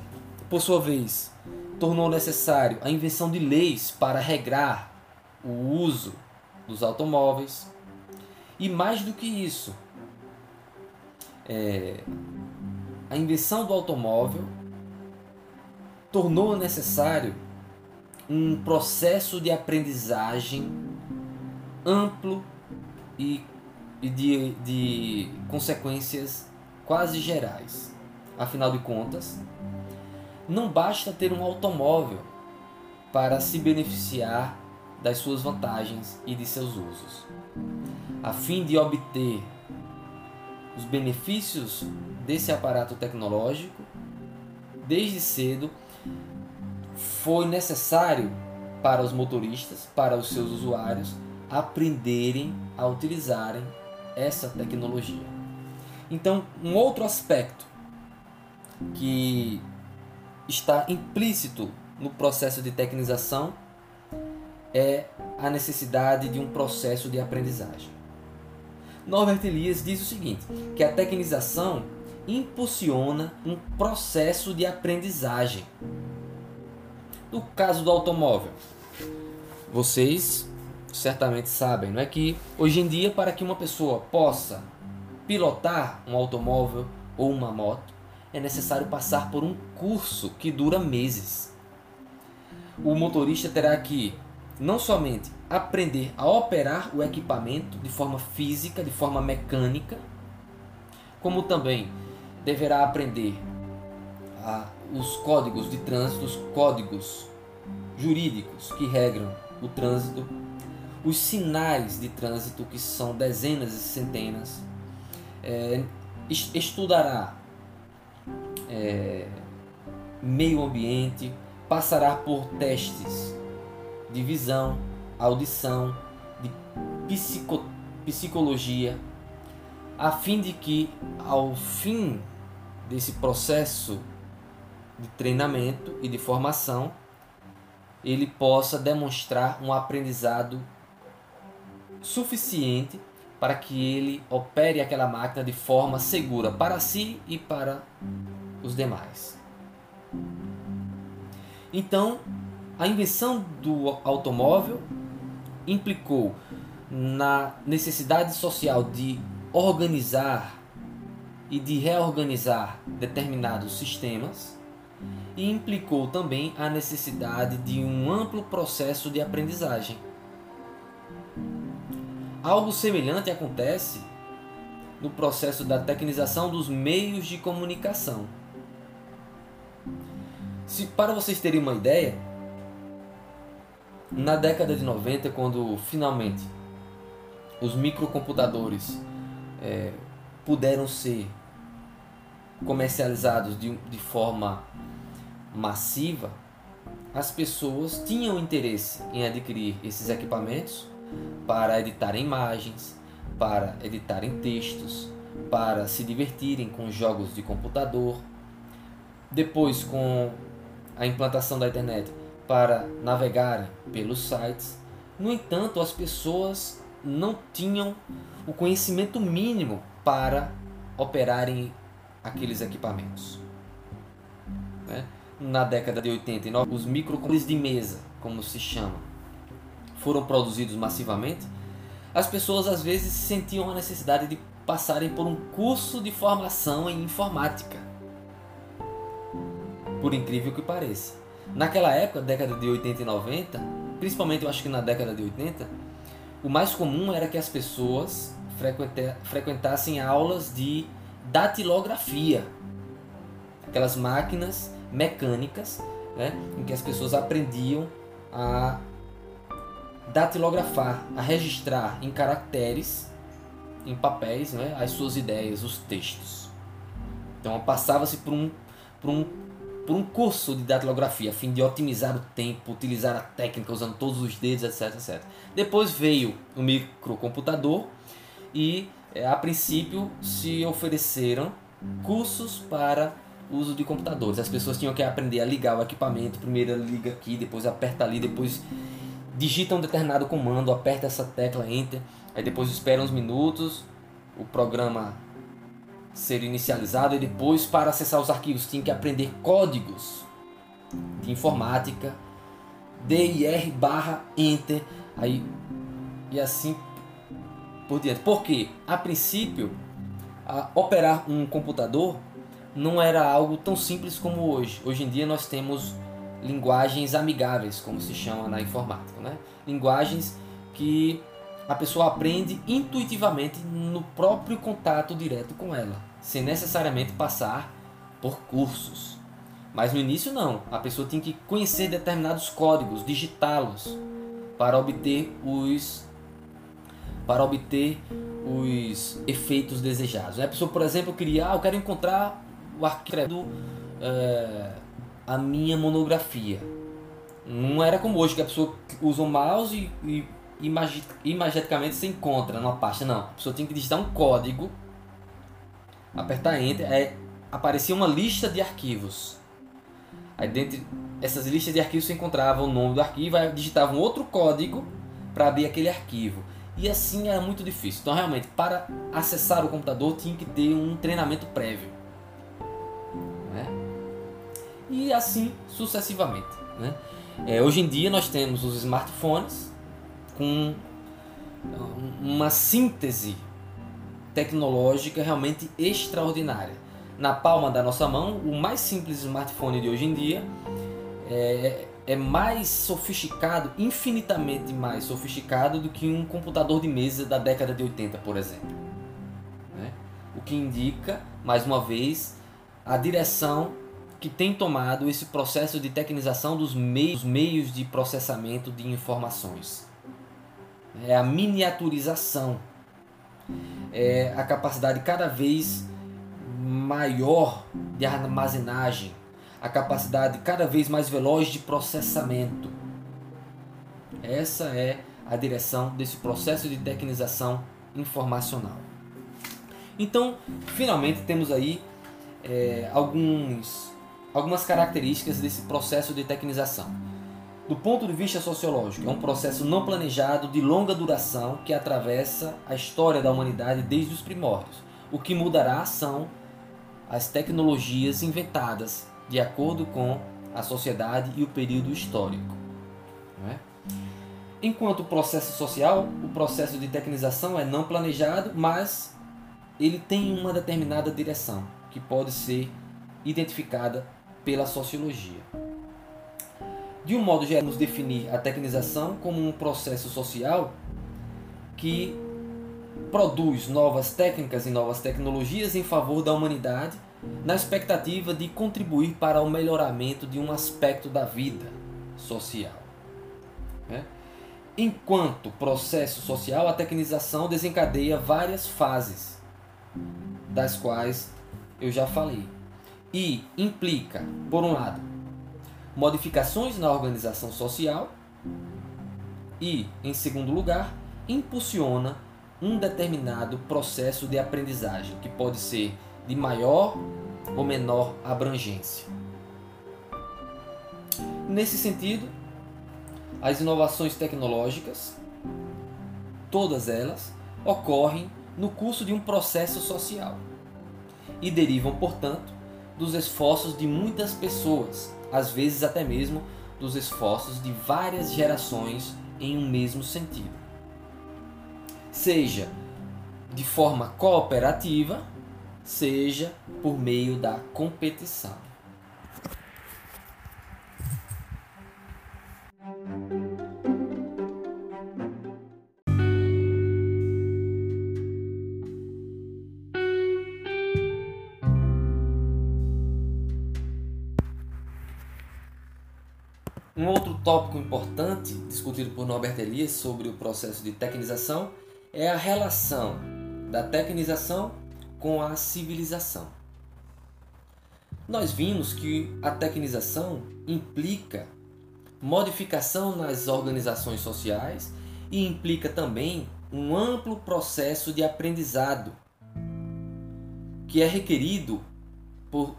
por sua vez, tornou necessário a invenção de leis para regrar o uso dos automóveis. E mais do que isso, é, a invenção do automóvel tornou necessário um processo de aprendizagem amplo e, e de, de consequências quase gerais. Afinal de contas, não basta ter um automóvel para se beneficiar das suas vantagens e de seus usos. A fim de obter os benefícios desse aparato tecnológico, desde cedo foi necessário para os motoristas, para os seus usuários, aprenderem a utilizarem essa tecnologia. Então, um outro aspecto que está implícito no processo de tecnização é a necessidade de um processo de aprendizagem. Norbert Elias diz o seguinte, que a tecnização impulsiona um processo de aprendizagem. No caso do automóvel, vocês certamente sabem, não é que hoje em dia para que uma pessoa possa pilotar um automóvel ou uma moto, é necessário passar por um curso que dura meses. O motorista terá que não somente aprender a operar o equipamento de forma física, de forma mecânica, como também deverá aprender a, os códigos de trânsito, os códigos jurídicos que regram o trânsito, os sinais de trânsito, que são dezenas e centenas, é, estudará é, meio ambiente, passará por testes de visão, audição, de psico, psicologia, a fim de que ao fim desse processo de treinamento e de formação, ele possa demonstrar um aprendizado suficiente para que ele opere aquela máquina de forma segura para si e para os demais. Então, a invenção do automóvel implicou na necessidade social de organizar e de reorganizar determinados sistemas e implicou também a necessidade de um amplo processo de aprendizagem. Algo semelhante acontece no processo da tecnização dos meios de comunicação. Se para vocês terem uma ideia, na década de 90, quando finalmente os microcomputadores é, puderam ser comercializados de, de forma massiva, as pessoas tinham interesse em adquirir esses equipamentos para editar imagens, para editarem textos, para se divertirem com jogos de computador. Depois, com a implantação da internet, para navegarem pelos sites. No entanto, as pessoas não tinham o conhecimento mínimo para operarem aqueles equipamentos. Né? Na década de 89, os microcomputadores de mesa, como se chama, foram produzidos massivamente. As pessoas às vezes sentiam a necessidade de passarem por um curso de formação em informática. Por incrível que pareça. Naquela época, década de 80 e 90, principalmente eu acho que na década de 80, o mais comum era que as pessoas frequentassem aulas de datilografia, aquelas máquinas mecânicas né, em que as pessoas aprendiam a datilografar, a registrar em caracteres, em papéis, né, as suas ideias, os textos. Então passava-se por um, por um por um curso de datilografia a fim de otimizar o tempo, utilizar a técnica usando todos os dedos, etc, etc. Depois veio o microcomputador e é, a princípio se ofereceram cursos para uso de computadores. As pessoas tinham que aprender a ligar o equipamento, primeiro liga aqui, depois aperta ali, depois digita um determinado comando, aperta essa tecla enter, aí depois espera uns minutos, o programa ser inicializado e depois para acessar os arquivos tinha que aprender códigos de informática, dir barra enter, aí e assim por diante. Porque a princípio a operar um computador não era algo tão simples como hoje. Hoje em dia nós temos linguagens amigáveis, como se chama na informática, né? Linguagens que a pessoa aprende intuitivamente no próprio contato direto com ela, sem necessariamente passar por cursos. Mas no início não, a pessoa tinha que conhecer determinados códigos, digitá-los para obter os para obter os efeitos desejados. A pessoa, por exemplo, queria, ah, eu quero encontrar o arquivo é, a minha monografia. Não era como hoje que a pessoa usa o mouse e, e imagi imageticamente se encontra numa pasta. Não, a pessoa tinha que digitar um código, apertar Enter, aí aparecia uma lista de arquivos. Aí dentro essas listas de arquivos se encontrava o nome do arquivo, aí digitava um outro código para abrir aquele arquivo. E assim era muito difícil. Então realmente, para acessar o computador tinha que ter um treinamento prévio. E assim sucessivamente. Né? É, hoje em dia nós temos os smartphones com uma síntese tecnológica realmente extraordinária. Na palma da nossa mão, o mais simples smartphone de hoje em dia é, é mais sofisticado, infinitamente mais sofisticado do que um computador de mesa da década de 80, por exemplo. Né? O que indica, mais uma vez, a direção que tem tomado esse processo de tecnização dos meios, meios de processamento de informações. é a miniaturização, é a capacidade cada vez maior de armazenagem, a capacidade cada vez mais veloz de processamento. Essa é a direção desse processo de tecnização informacional. Então, finalmente temos aí é, alguns, algumas características desse processo de tecnização. Do ponto de vista sociológico, é um processo não planejado de longa duração que atravessa a história da humanidade desde os primórdios. O que mudará são as tecnologias inventadas de acordo com a sociedade e o período histórico. É? Enquanto o processo social, o processo de tecnização é não planejado, mas ele tem uma determinada direção que pode ser identificada pela sociologia. De um modo geral, nos definir a tecnização como um processo social que produz novas técnicas e novas tecnologias em favor da humanidade, na expectativa de contribuir para o melhoramento de um aspecto da vida social. Né? Enquanto processo social, a tecnização desencadeia várias fases, das quais eu já falei, e implica, por um lado, modificações na organização social e, em segundo lugar, impulsiona um determinado processo de aprendizagem que pode ser de maior ou menor abrangência. Nesse sentido, as inovações tecnológicas, todas elas, ocorrem no curso de um processo social e derivam, portanto, dos esforços de muitas pessoas, às vezes até mesmo dos esforços de várias gerações em um mesmo sentido. Seja de forma cooperativa, seja por meio da competição. Tópico importante discutido por Norbert Elias sobre o processo de tecnização é a relação da tecnização com a civilização. Nós vimos que a tecnização implica modificação nas organizações sociais e implica também um amplo processo de aprendizado que é requerido por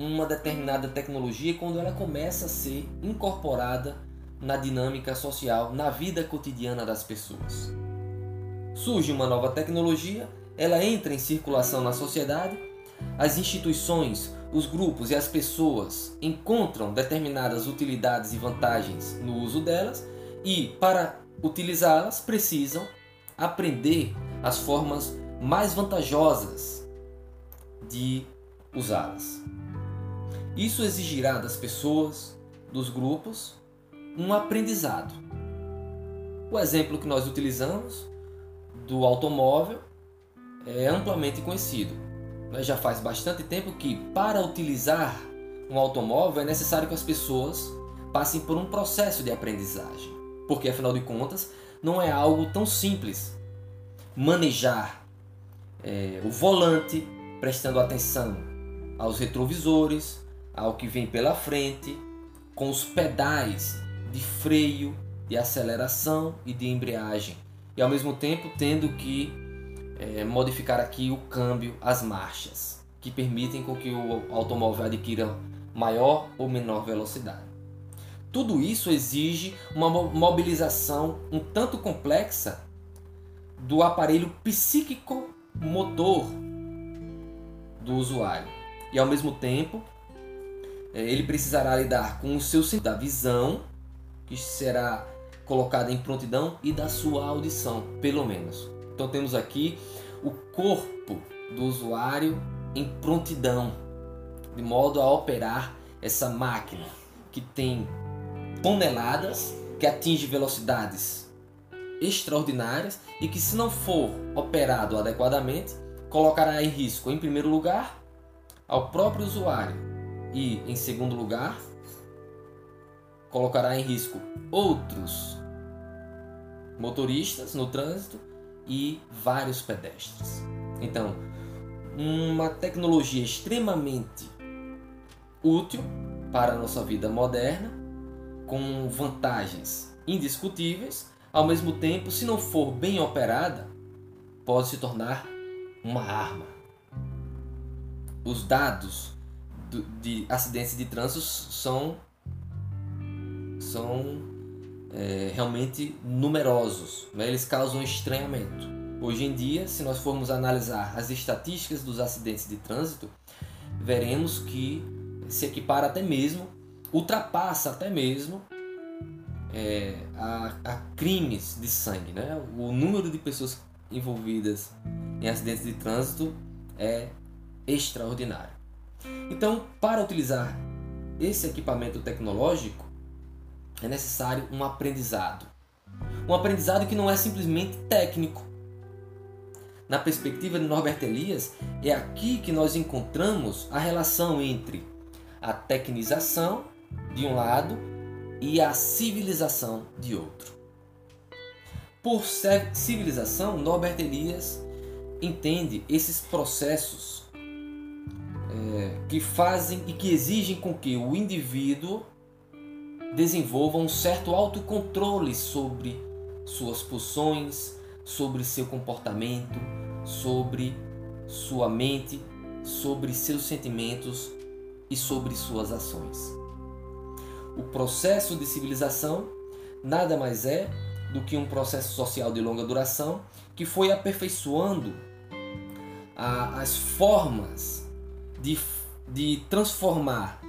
uma determinada tecnologia quando ela começa a ser incorporada na dinâmica social, na vida cotidiana das pessoas. Surge uma nova tecnologia, ela entra em circulação na sociedade, as instituições, os grupos e as pessoas encontram determinadas utilidades e vantagens no uso delas e, para utilizá-las, precisam aprender as formas mais vantajosas de usá-las. Isso exigirá das pessoas, dos grupos, um aprendizado. O exemplo que nós utilizamos do automóvel é amplamente conhecido. Já faz bastante tempo que, para utilizar um automóvel, é necessário que as pessoas passem por um processo de aprendizagem. Porque, afinal de contas, não é algo tão simples manejar é, o volante prestando atenção aos retrovisores, ao que vem pela frente, com os pedais de freio, de aceleração e de embreagem, e ao mesmo tempo tendo que é, modificar aqui o câmbio, as marchas, que permitem com que o automóvel adquira maior ou menor velocidade. Tudo isso exige uma mobilização um tanto complexa do aparelho psíquico motor do usuário e ao mesmo tempo ele precisará lidar com o seu sentido da visão, que será colocada em prontidão, e da sua audição, pelo menos. Então temos aqui o corpo do usuário em prontidão, de modo a operar essa máquina que tem toneladas, que atinge velocidades extraordinárias e que, se não for operado adequadamente, colocará em risco, em primeiro lugar, ao próprio usuário e, em segundo lugar, colocará em risco outros motoristas no trânsito e vários pedestres. Então, uma tecnologia extremamente útil para a nossa vida moderna, com vantagens indiscutíveis, ao mesmo tempo, se não for bem operada, pode se tornar uma arma. Os dados de acidentes de trânsito são, são é, realmente numerosos, né? eles causam estranhamento. Hoje em dia, se nós formos analisar as estatísticas dos acidentes de trânsito, veremos que se equipara até mesmo, ultrapassa até mesmo é, a, a, crimes de sangue. Né? O número de pessoas envolvidas em acidentes de trânsito é extraordinário. Então, para utilizar esse equipamento tecnológico, é necessário um aprendizado. Um aprendizado que não é simplesmente técnico. Na perspectiva de Norbert Elias, é aqui que nós encontramos a relação entre a tecnização de um lado e a civilização de outro. Por civilização, Norbert Elias entende esses processos é, que fazem e que exigem com que o indivíduo desenvolva um certo autocontrole sobre suas pulsões, sobre seu comportamento, sobre sua mente, sobre seus sentimentos e sobre suas ações. O processo de civilização nada mais é do que um processo social de longa duração que foi aperfeiçoando a, as formas de, de transformar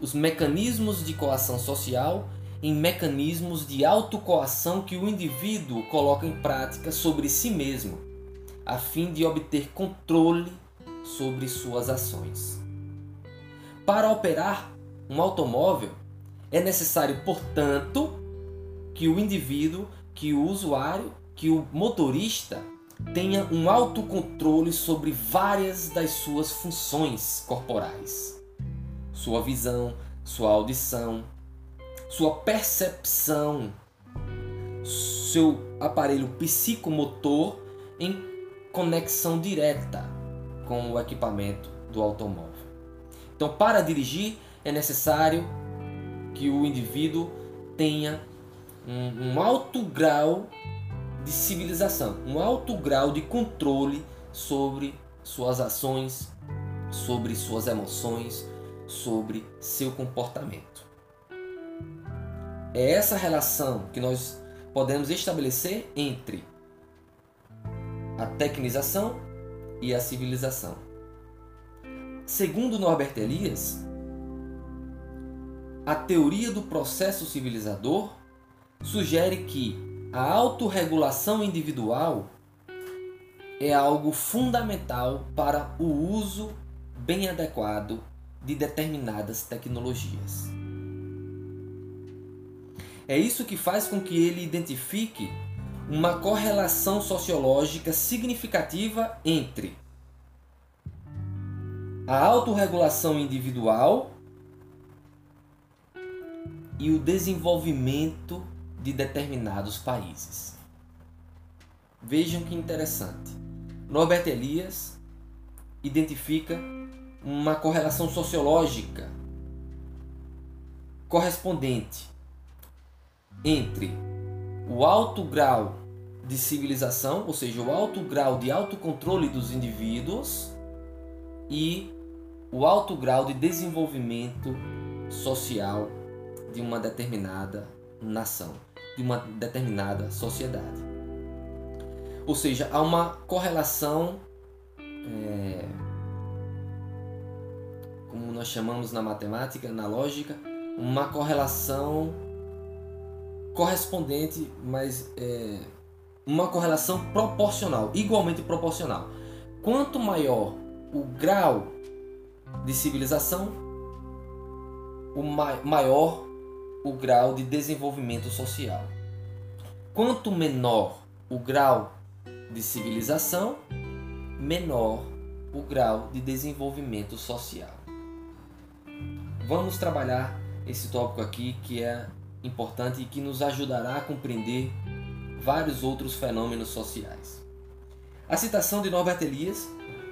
os mecanismos de coação social em mecanismos de autocoação que o indivíduo coloca em prática sobre si mesmo, a fim de obter controle sobre suas ações. Para operar um automóvel, é necessário, portanto, que o indivíduo, que o usuário, que o motorista tenha um autocontrole sobre várias das suas funções corporais. Sua visão, sua audição, sua percepção, seu aparelho psicomotor em conexão direta com o equipamento do automóvel. Então, para dirigir, é necessário que o indivíduo tenha um, um alto grau de civilização, um alto grau de controle sobre suas ações, sobre suas emoções, sobre seu comportamento. É essa relação que nós podemos estabelecer entre a tecnização e a civilização. Segundo Norbert Elias, a teoria do processo civilizador sugere que a autorregulação individual é algo fundamental para o uso bem adequado de determinadas tecnologias. É isso que faz com que ele identifique uma correlação sociológica significativa entre a autorregulação individual e o desenvolvimento de determinados países. Vejam que interessante. Norbert Elias identifica uma correlação sociológica correspondente entre o alto grau de civilização, ou seja, o alto grau de autocontrole dos indivíduos e o alto grau de desenvolvimento social de uma determinada nação de uma determinada sociedade. Ou seja, há uma correlação, é, como nós chamamos na matemática, na lógica, uma correlação correspondente, mas é, uma correlação proporcional, igualmente proporcional. Quanto maior o grau de civilização, o maior o grau de desenvolvimento social. Quanto menor o grau de civilização, menor o grau de desenvolvimento social. Vamos trabalhar esse tópico aqui que é importante e que nos ajudará a compreender vários outros fenômenos sociais. A citação de Norbert Elias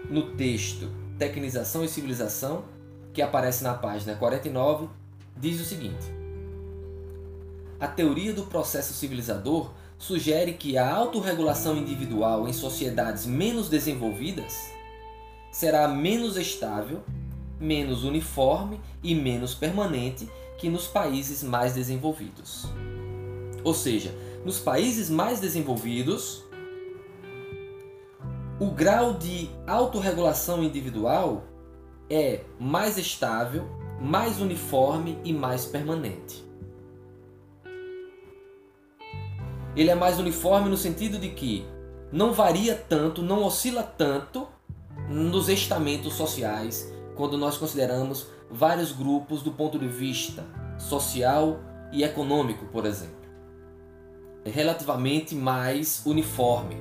no texto Tecnização e Civilização, que aparece na página 49, diz o seguinte: A teoria do processo civilizador sugere que a autorregulação individual em sociedades menos desenvolvidas será menos estável, menos uniforme e menos permanente que nos países mais desenvolvidos. Ou seja, nos países mais desenvolvidos, o grau de autorregulação individual é mais estável, mais uniforme e mais permanente. Ele é mais uniforme no sentido de que não varia tanto, não oscila tanto nos estamentos sociais quando nós consideramos vários grupos do ponto de vista social e econômico, por exemplo. É relativamente mais uniforme.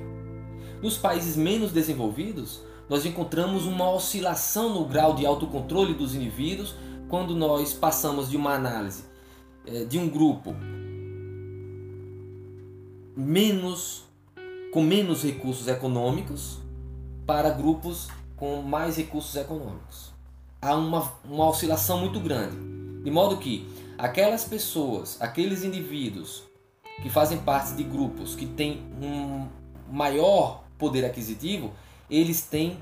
Nos países menos desenvolvidos, nós encontramos uma oscilação no grau de autocontrole dos indivíduos quando nós passamos de uma análise eh, de um grupo menos com menos recursos econômicos para grupos com mais recursos econômicos. Há uma, uma oscilação muito grande. De modo que aquelas pessoas, aqueles indivíduos que fazem parte de grupos que têm um maior poder aquisitivo, eles têm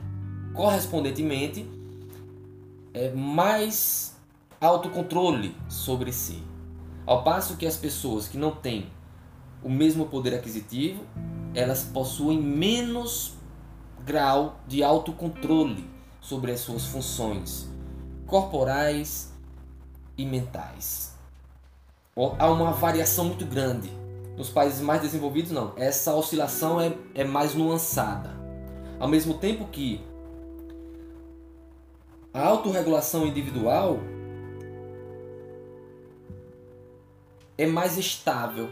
correspondentemente é, mais autocontrole sobre si. Ao passo que as pessoas que não têm o mesmo poder aquisitivo, elas possuem menos grau de autocontrole sobre as suas funções corporais e mentais. Há uma variação muito grande nos países mais desenvolvidos, não. Essa oscilação é, é mais nuançada. Ao mesmo tempo que a autorregulação individual é mais estável.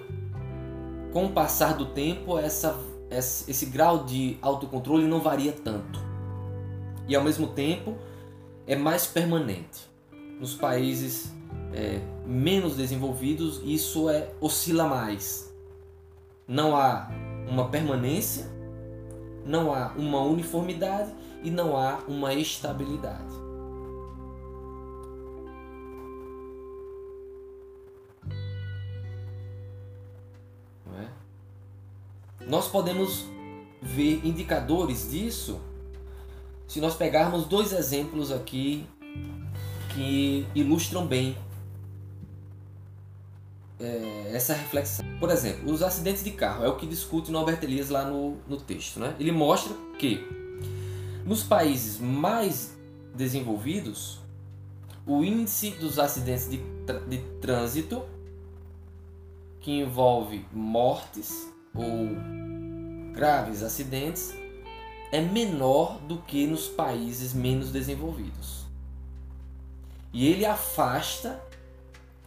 Com o passar do tempo, essa, esse, grau de autocontrole não varia tanto. E ao mesmo tempo, é mais permanente. Nos países é, menos desenvolvidos, isso é oscila mais não há uma permanência, não há uma uniformidade e não há uma estabilidade. Nós podemos ver indicadores disso se nós pegarmos dois exemplos aqui que ilustram bem é, essa reflexão. Por exemplo, os acidentes de carro é o que discute Norbert Elias lá no, no texto. Né? Ele mostra que nos países mais desenvolvidos, o índice dos acidentes de, de trânsito que envolve mortes ou graves acidentes é menor do que nos países menos desenvolvidos. E ele afasta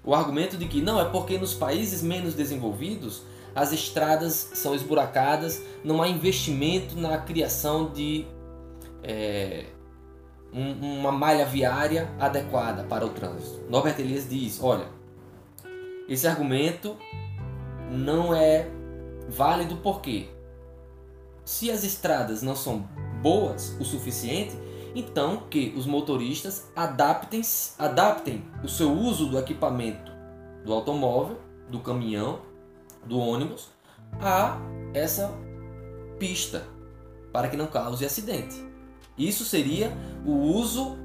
o argumento de que não é porque nos países menos desenvolvidos as estradas são esburacadas, não há investimento na criação de é, um, uma malha viária adequada para o trânsito. Norbert Elias diz: olha, esse argumento não é válido porque se as estradas não são boas o suficiente, então que os motoristas adaptem, adaptem o seu uso do equipamento do automóvel, do caminhão, do ônibus a essa pista para que não cause acidente. Isso seria o uso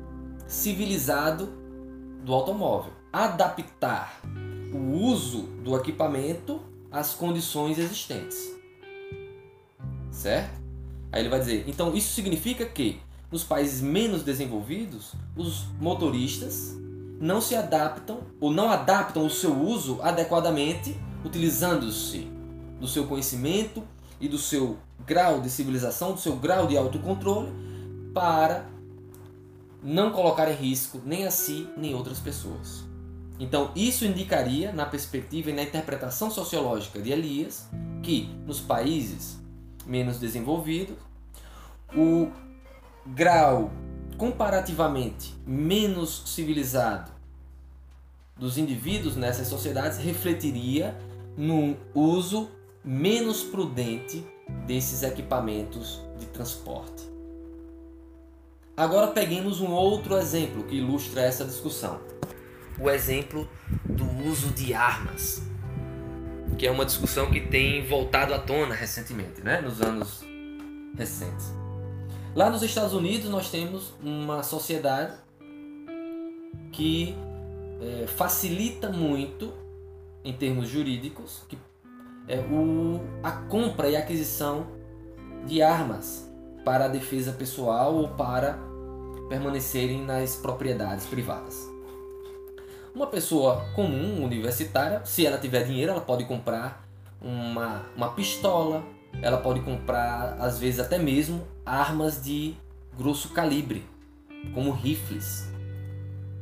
civilizado do automóvel. Adaptar o uso do equipamento às condições existentes. Certo? Aí ele vai dizer: então isso significa que nos países menos desenvolvidos, os motoristas não se adaptam ou não adaptam o seu uso adequadamente, utilizando-se do seu conhecimento e do seu grau de civilização, do seu grau de autocontrole, para não colocar em risco nem a si nem outras pessoas. Então, isso indicaria, na perspectiva e na interpretação sociológica de Elias, que nos países menos desenvolvidos, o grau comparativamente menos civilizado dos indivíduos nessas sociedades refletiria num uso menos prudente desses equipamentos de transporte. Agora peguemos um outro exemplo que ilustra essa discussão. O exemplo do uso de armas, que é uma discussão que tem voltado à tona recentemente, né? nos anos recentes. Lá nos Estados Unidos nós temos uma sociedade que é, facilita muito em termos jurídicos que é o, a compra e aquisição de armas para a defesa pessoal ou para permanecerem nas propriedades privadas. Uma pessoa comum, universitária, se ela tiver dinheiro, ela pode comprar uma, uma pistola, ela pode comprar, às vezes, até mesmo armas de grosso calibre, como rifles.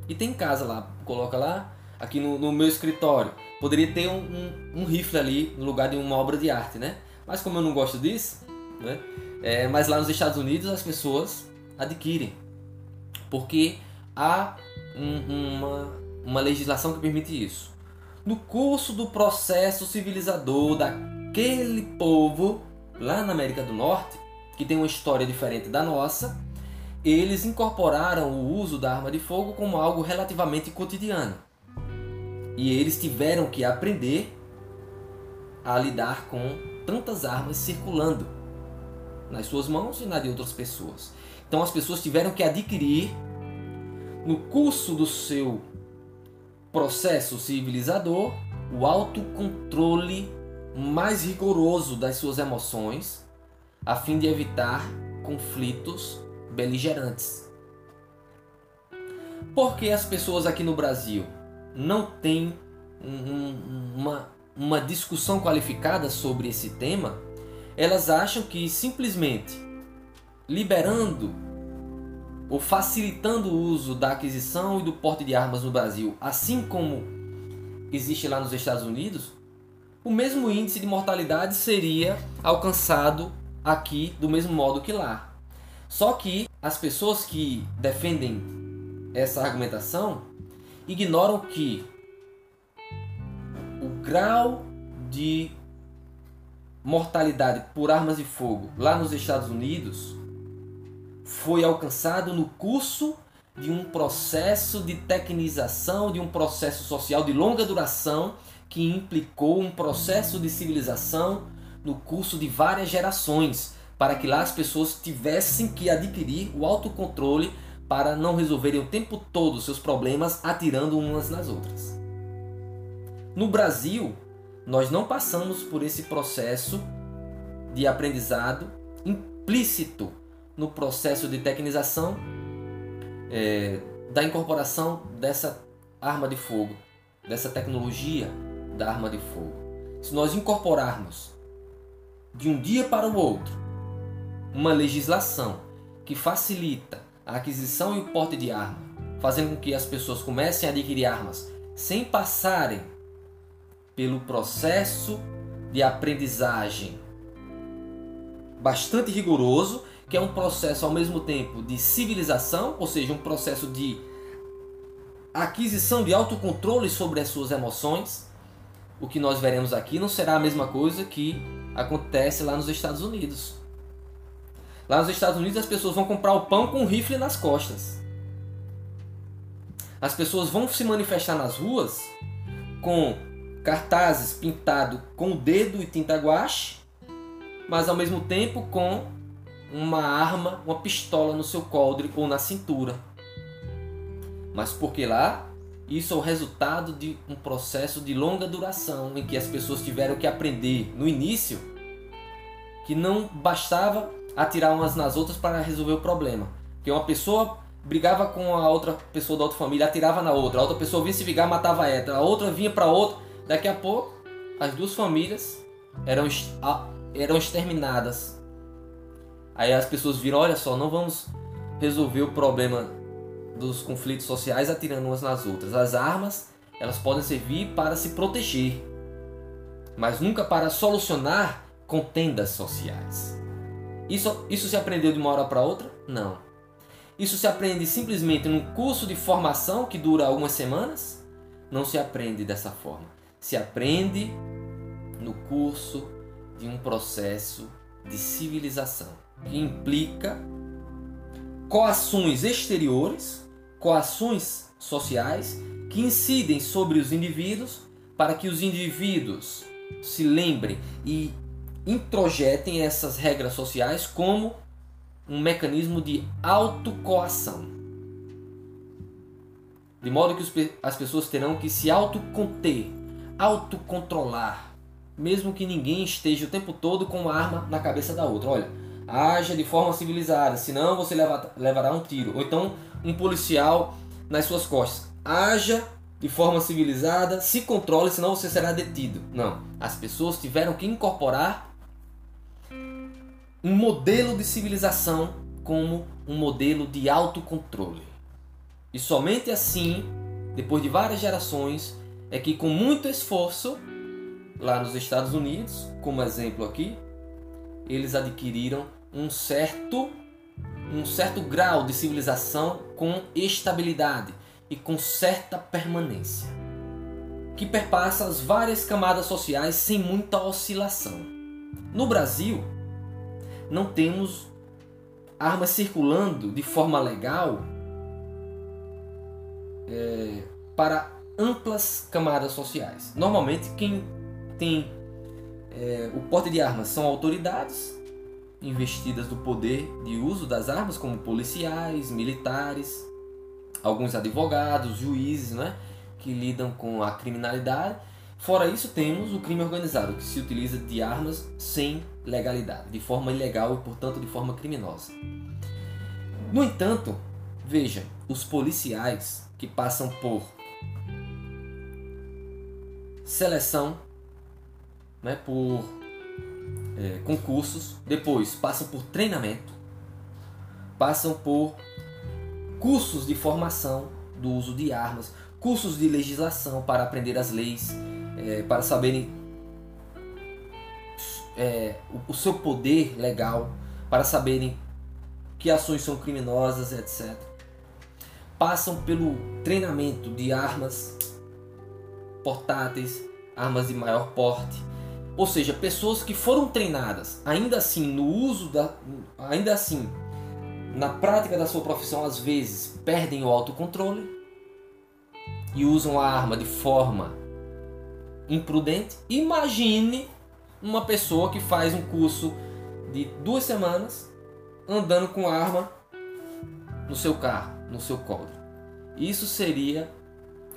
E tem casa lá, coloca lá, aqui no, no meu escritório, poderia ter um, um, um, rifle ali no lugar de uma obra de arte, né? Mas como eu não gosto disso, né? É, mas lá nos Estados Unidos as pessoas adquirem, porque há um, uma, uma legislação que permite isso. No curso do processo civilizador daquele povo lá na América do Norte, que tem uma história diferente da nossa, eles incorporaram o uso da arma de fogo como algo relativamente cotidiano. E eles tiveram que aprender a lidar com tantas armas circulando nas suas mãos e na de outras pessoas. Então as pessoas tiveram que adquirir no curso do seu processo civilizador o autocontrole mais rigoroso das suas emoções, a fim de evitar conflitos beligerantes. Por que as pessoas aqui no Brasil não tem um, uma, uma discussão qualificada sobre esse tema, elas acham que simplesmente liberando ou facilitando o uso da aquisição e do porte de armas no Brasil, assim como existe lá nos Estados Unidos, o mesmo índice de mortalidade seria alcançado aqui do mesmo modo que lá. Só que as pessoas que defendem essa argumentação ignoram que o grau de mortalidade por armas de fogo lá nos Estados Unidos foi alcançado no curso de um processo de tecnização, de um processo social de longa duração que implicou um processo de civilização no curso de várias gerações, para que lá as pessoas tivessem que adquirir o autocontrole para não resolverem o tempo todo seus problemas atirando umas nas outras. No Brasil, nós não passamos por esse processo de aprendizado implícito no processo de tecnização é, da incorporação dessa arma de fogo, dessa tecnologia da arma de fogo. Se nós incorporarmos de um dia para o outro uma legislação que facilita a aquisição e o porte de arma, fazendo com que as pessoas comecem a adquirir armas sem passarem pelo processo de aprendizagem bastante rigoroso, que é um processo ao mesmo tempo de civilização, ou seja, um processo de aquisição de autocontrole sobre as suas emoções. O que nós veremos aqui não será a mesma coisa que acontece lá nos Estados Unidos. Lá nos Estados Unidos as pessoas vão comprar o pão com um rifle nas costas. As pessoas vão se manifestar nas ruas com cartazes pintados com o dedo e tinta guache, mas ao mesmo tempo com uma arma, uma pistola no seu coldre ou na cintura. Mas porque lá isso é o resultado de um processo de longa duração em que as pessoas tiveram que aprender no início que não bastava atirar umas nas outras para resolver o problema. Que uma pessoa brigava com a outra pessoa da outra família, atirava na outra, a outra pessoa vinha se vingar, matava ela, a outra vinha para outra, daqui a pouco as duas famílias eram, eram exterminadas. Aí as pessoas viram, olha só, não vamos resolver o problema dos conflitos sociais atirando umas nas outras. As armas, elas podem servir para se proteger, mas nunca para solucionar contendas sociais. Isso, isso se aprendeu de uma hora para outra? Não. Isso se aprende simplesmente num curso de formação que dura algumas semanas? Não se aprende dessa forma. Se aprende no curso de um processo de civilização que implica coações exteriores, coações sociais que incidem sobre os indivíduos para que os indivíduos se lembrem e introjetem essas regras sociais como um mecanismo de autocoação. De modo que as pessoas terão que se autoconter, autocontrolar, mesmo que ninguém esteja o tempo todo com uma arma na cabeça da outra. Olha, haja de forma civilizada, senão você leva, levará um tiro. Ou então um policial nas suas costas. Haja de forma civilizada, se controle, senão você será detido. Não, as pessoas tiveram que incorporar um modelo de civilização como um modelo de autocontrole. E somente assim, depois de várias gerações, é que com muito esforço, lá nos Estados Unidos, como exemplo aqui, eles adquiriram um certo um certo grau de civilização com estabilidade e com certa permanência, que perpassa as várias camadas sociais sem muita oscilação. No Brasil, não temos armas circulando de forma legal é, para amplas camadas sociais. Normalmente, quem tem é, o porte de armas são autoridades investidas do poder de uso das armas, como policiais, militares, alguns advogados, juízes, né, que lidam com a criminalidade. Fora isso, temos o crime organizado, que se utiliza de armas sem legalidade, de forma ilegal e, portanto, de forma criminosa. No entanto, veja, os policiais que passam por seleção, né, por é, concursos, depois passam por treinamento, passam por cursos de formação do uso de armas, cursos de legislação para aprender as leis, é, para saberem é, o, o seu poder legal, para saberem que ações são criminosas, etc. Passam pelo treinamento de armas portáteis, armas de maior porte, ou seja, pessoas que foram treinadas, ainda assim no uso da, ainda assim na prática da sua profissão às vezes perdem o autocontrole e usam a arma de forma imprudente. Imagine uma pessoa que faz um curso de duas semanas andando com arma no seu carro, no seu colo. Isso seria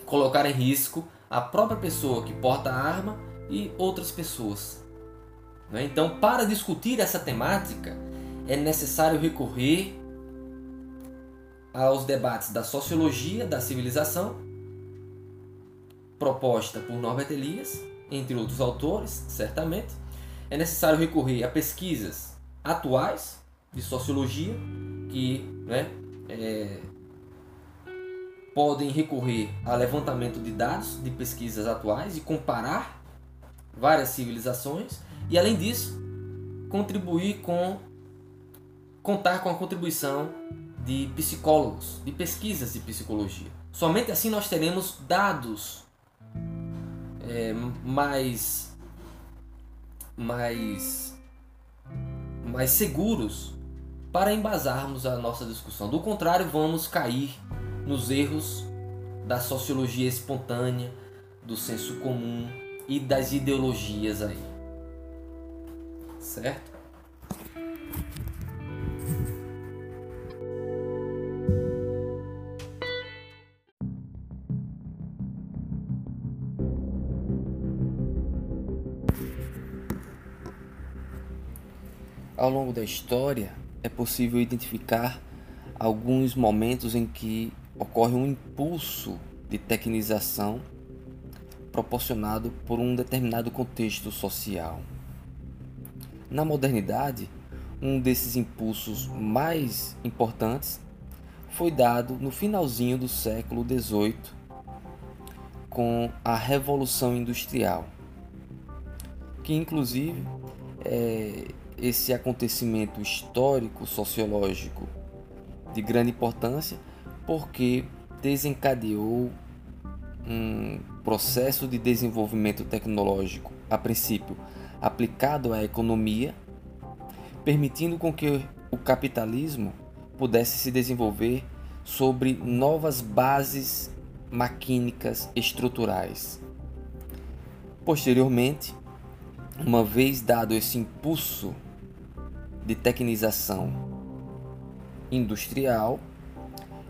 colocar em risco a própria pessoa que porta a arma e outras pessoas. Né? Então, para discutir essa temática, é necessário recorrer aos debates da sociologia da civilização, proposta por Norbert Elias, entre outros autores, certamente. É necessário recorrer a pesquisas atuais de sociologia que né, é, podem recorrer a levantamento de dados de pesquisas atuais e comparar várias civilizações e além disso contribuir com contar com a contribuição de psicólogos, de pesquisas de psicologia. Somente assim nós teremos dados é, mais mais mais seguros para embasarmos a nossa discussão. Do contrário, vamos cair nos erros da sociologia espontânea, do senso comum e das ideologias aí. Certo? Ao longo da história, é possível identificar alguns momentos em que ocorre um impulso de tecnização proporcionado por um determinado contexto social. Na modernidade, um desses impulsos mais importantes foi dado no finalzinho do século XVIII com a Revolução Industrial, que inclusive é, esse acontecimento histórico, sociológico de grande importância, porque desencadeou um processo de desenvolvimento tecnológico, a princípio aplicado à economia, permitindo com que o capitalismo pudesse se desenvolver sobre novas bases maquínicas estruturais. Posteriormente, uma vez dado esse impulso de tecnização industrial,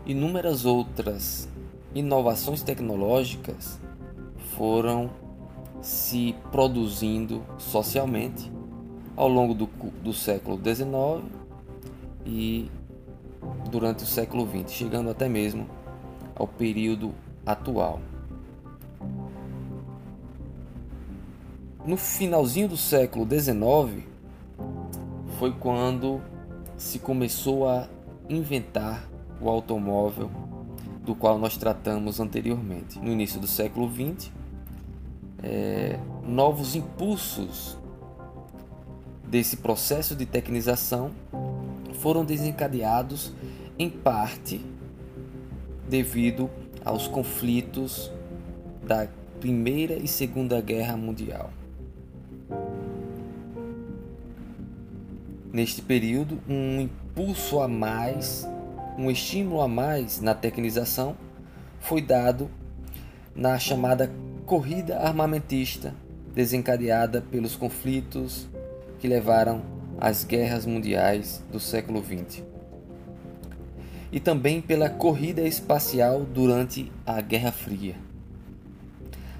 inúmeras outras inovações tecnológicas foram se produzindo socialmente ao longo do, do século XIX e durante o século XX, chegando até mesmo ao período atual. No finalzinho do século XIX foi quando se começou a inventar o automóvel do qual nós tratamos anteriormente. No início do século XX, é, novos impulsos desse processo de tecnização foram desencadeados em parte devido aos conflitos da Primeira e Segunda Guerra Mundial. Neste período, um impulso a mais, um estímulo a mais na tecnização foi dado na chamada corrida armamentista, desencadeada pelos conflitos que levaram às guerras mundiais do século XX. E também pela corrida espacial durante a Guerra Fria.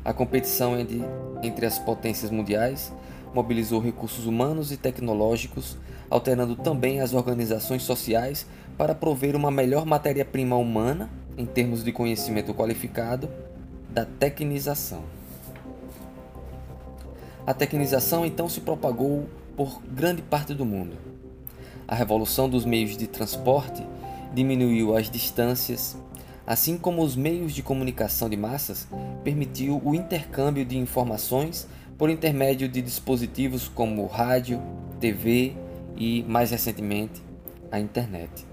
A competição entre, entre as potências mundiais mobilizou recursos humanos e tecnológicos, alterando também as organizações sociais para prover uma melhor matéria-prima humana, em termos de conhecimento qualificado, da tecnização. A tecnização então se propagou por grande parte do mundo. A revolução dos meios de transporte diminuiu as distâncias, assim como os meios de comunicação de massas permitiu o intercâmbio de informações por intermédio de dispositivos como rádio, TV e, mais recentemente, a internet.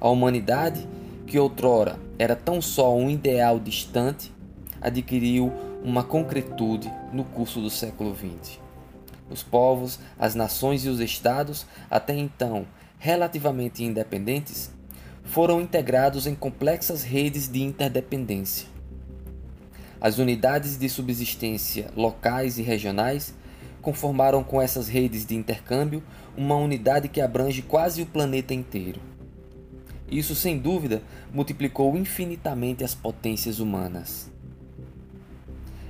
A humanidade, que outrora era tão só um ideal distante, adquiriu uma concretude no curso do século XX. Os povos, as nações e os estados, até então relativamente independentes, foram integrados em complexas redes de interdependência. As unidades de subsistência locais e regionais conformaram com essas redes de intercâmbio uma unidade que abrange quase o planeta inteiro. Isso, sem dúvida, multiplicou infinitamente as potências humanas.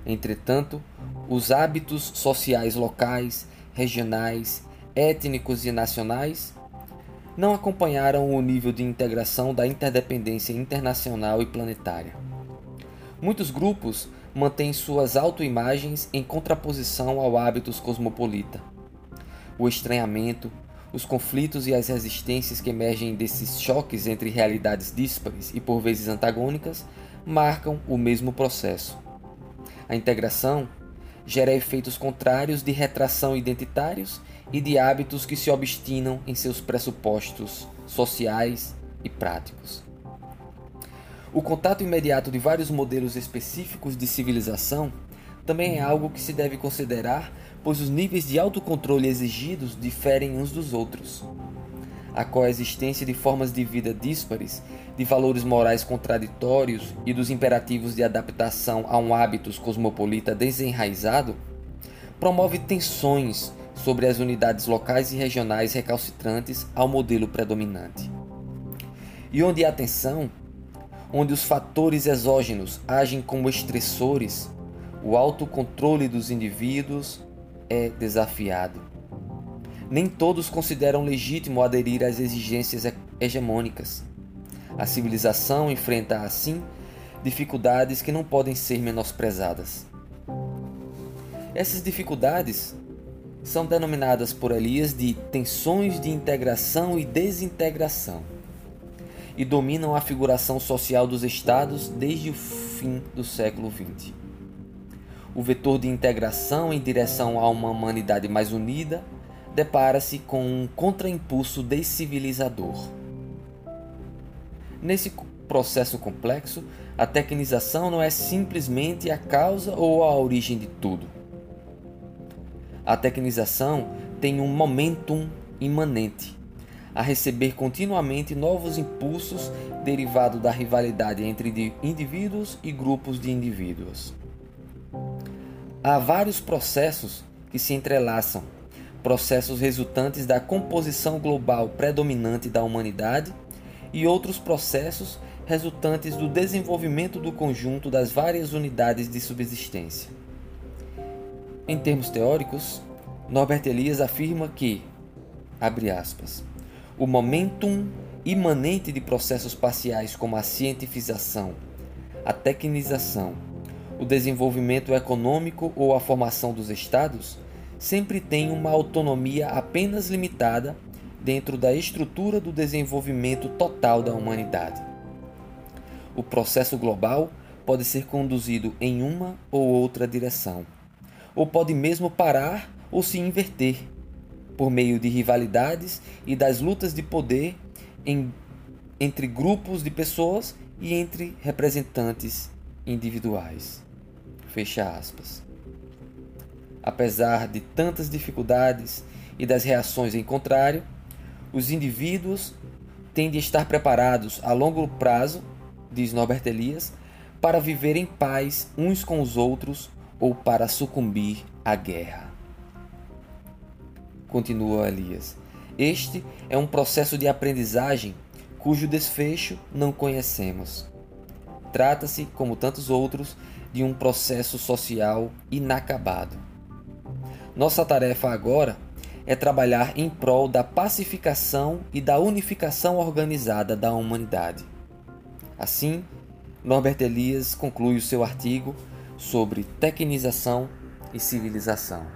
Entretanto, os hábitos sociais locais, regionais, étnicos e nacionais não acompanharam o nível de integração da interdependência internacional e planetária. Muitos grupos mantêm suas autoimagens em contraposição ao hábitos cosmopolita. O estranhamento, os conflitos e as resistências que emergem desses choques entre realidades díspares e por vezes antagônicas marcam o mesmo processo. A integração gera efeitos contrários de retração identitários e de hábitos que se obstinam em seus pressupostos sociais e práticos. O contato imediato de vários modelos específicos de civilização também é algo que se deve considerar, pois os níveis de autocontrole exigidos diferem uns dos outros. A coexistência de formas de vida díspares, de valores morais contraditórios e dos imperativos de adaptação a um hábitos cosmopolita desenraizado promove tensões sobre as unidades locais e regionais recalcitrantes ao modelo predominante. E onde há tensão, onde os fatores exógenos agem como estressores, o autocontrole dos indivíduos é desafiado. Nem todos consideram legítimo aderir às exigências hegemônicas. A civilização enfrenta, assim, dificuldades que não podem ser menosprezadas. Essas dificuldades são denominadas por Elias de tensões de integração e desintegração e dominam a figuração social dos estados desde o fim do século XX. O vetor de integração em direção a uma humanidade mais unida depara-se com um contraimpulso descivilizador. Nesse processo complexo, a tecnização não é simplesmente a causa ou a origem de tudo. A tecnização tem um momentum imanente, a receber continuamente novos impulsos derivados da rivalidade entre indivíduos e grupos de indivíduos. Há vários processos que se entrelaçam, processos resultantes da composição global predominante da humanidade e outros processos resultantes do desenvolvimento do conjunto das várias unidades de subsistência. Em termos teóricos, Norbert Elias afirma que, abre aspas, o momentum imanente de processos parciais como a cientificação, a tecnização, o desenvolvimento econômico ou a formação dos estados sempre tem uma autonomia apenas limitada dentro da estrutura do desenvolvimento total da humanidade. O processo global pode ser conduzido em uma ou outra direção, ou pode mesmo parar ou se inverter, por meio de rivalidades e das lutas de poder em, entre grupos de pessoas e entre representantes individuais. Fecha aspas. Apesar de tantas dificuldades e das reações em contrário, os indivíduos têm de estar preparados a longo prazo diz Norbert Elias, para viver em paz uns com os outros ou para sucumbir à guerra. Continua Elias. Este é um processo de aprendizagem cujo desfecho não conhecemos. Trata-se, como tantos outros, de um processo social inacabado. Nossa tarefa agora é trabalhar em prol da pacificação e da unificação organizada da humanidade. Assim, Norbert Elias conclui o seu artigo sobre tecnização e civilização.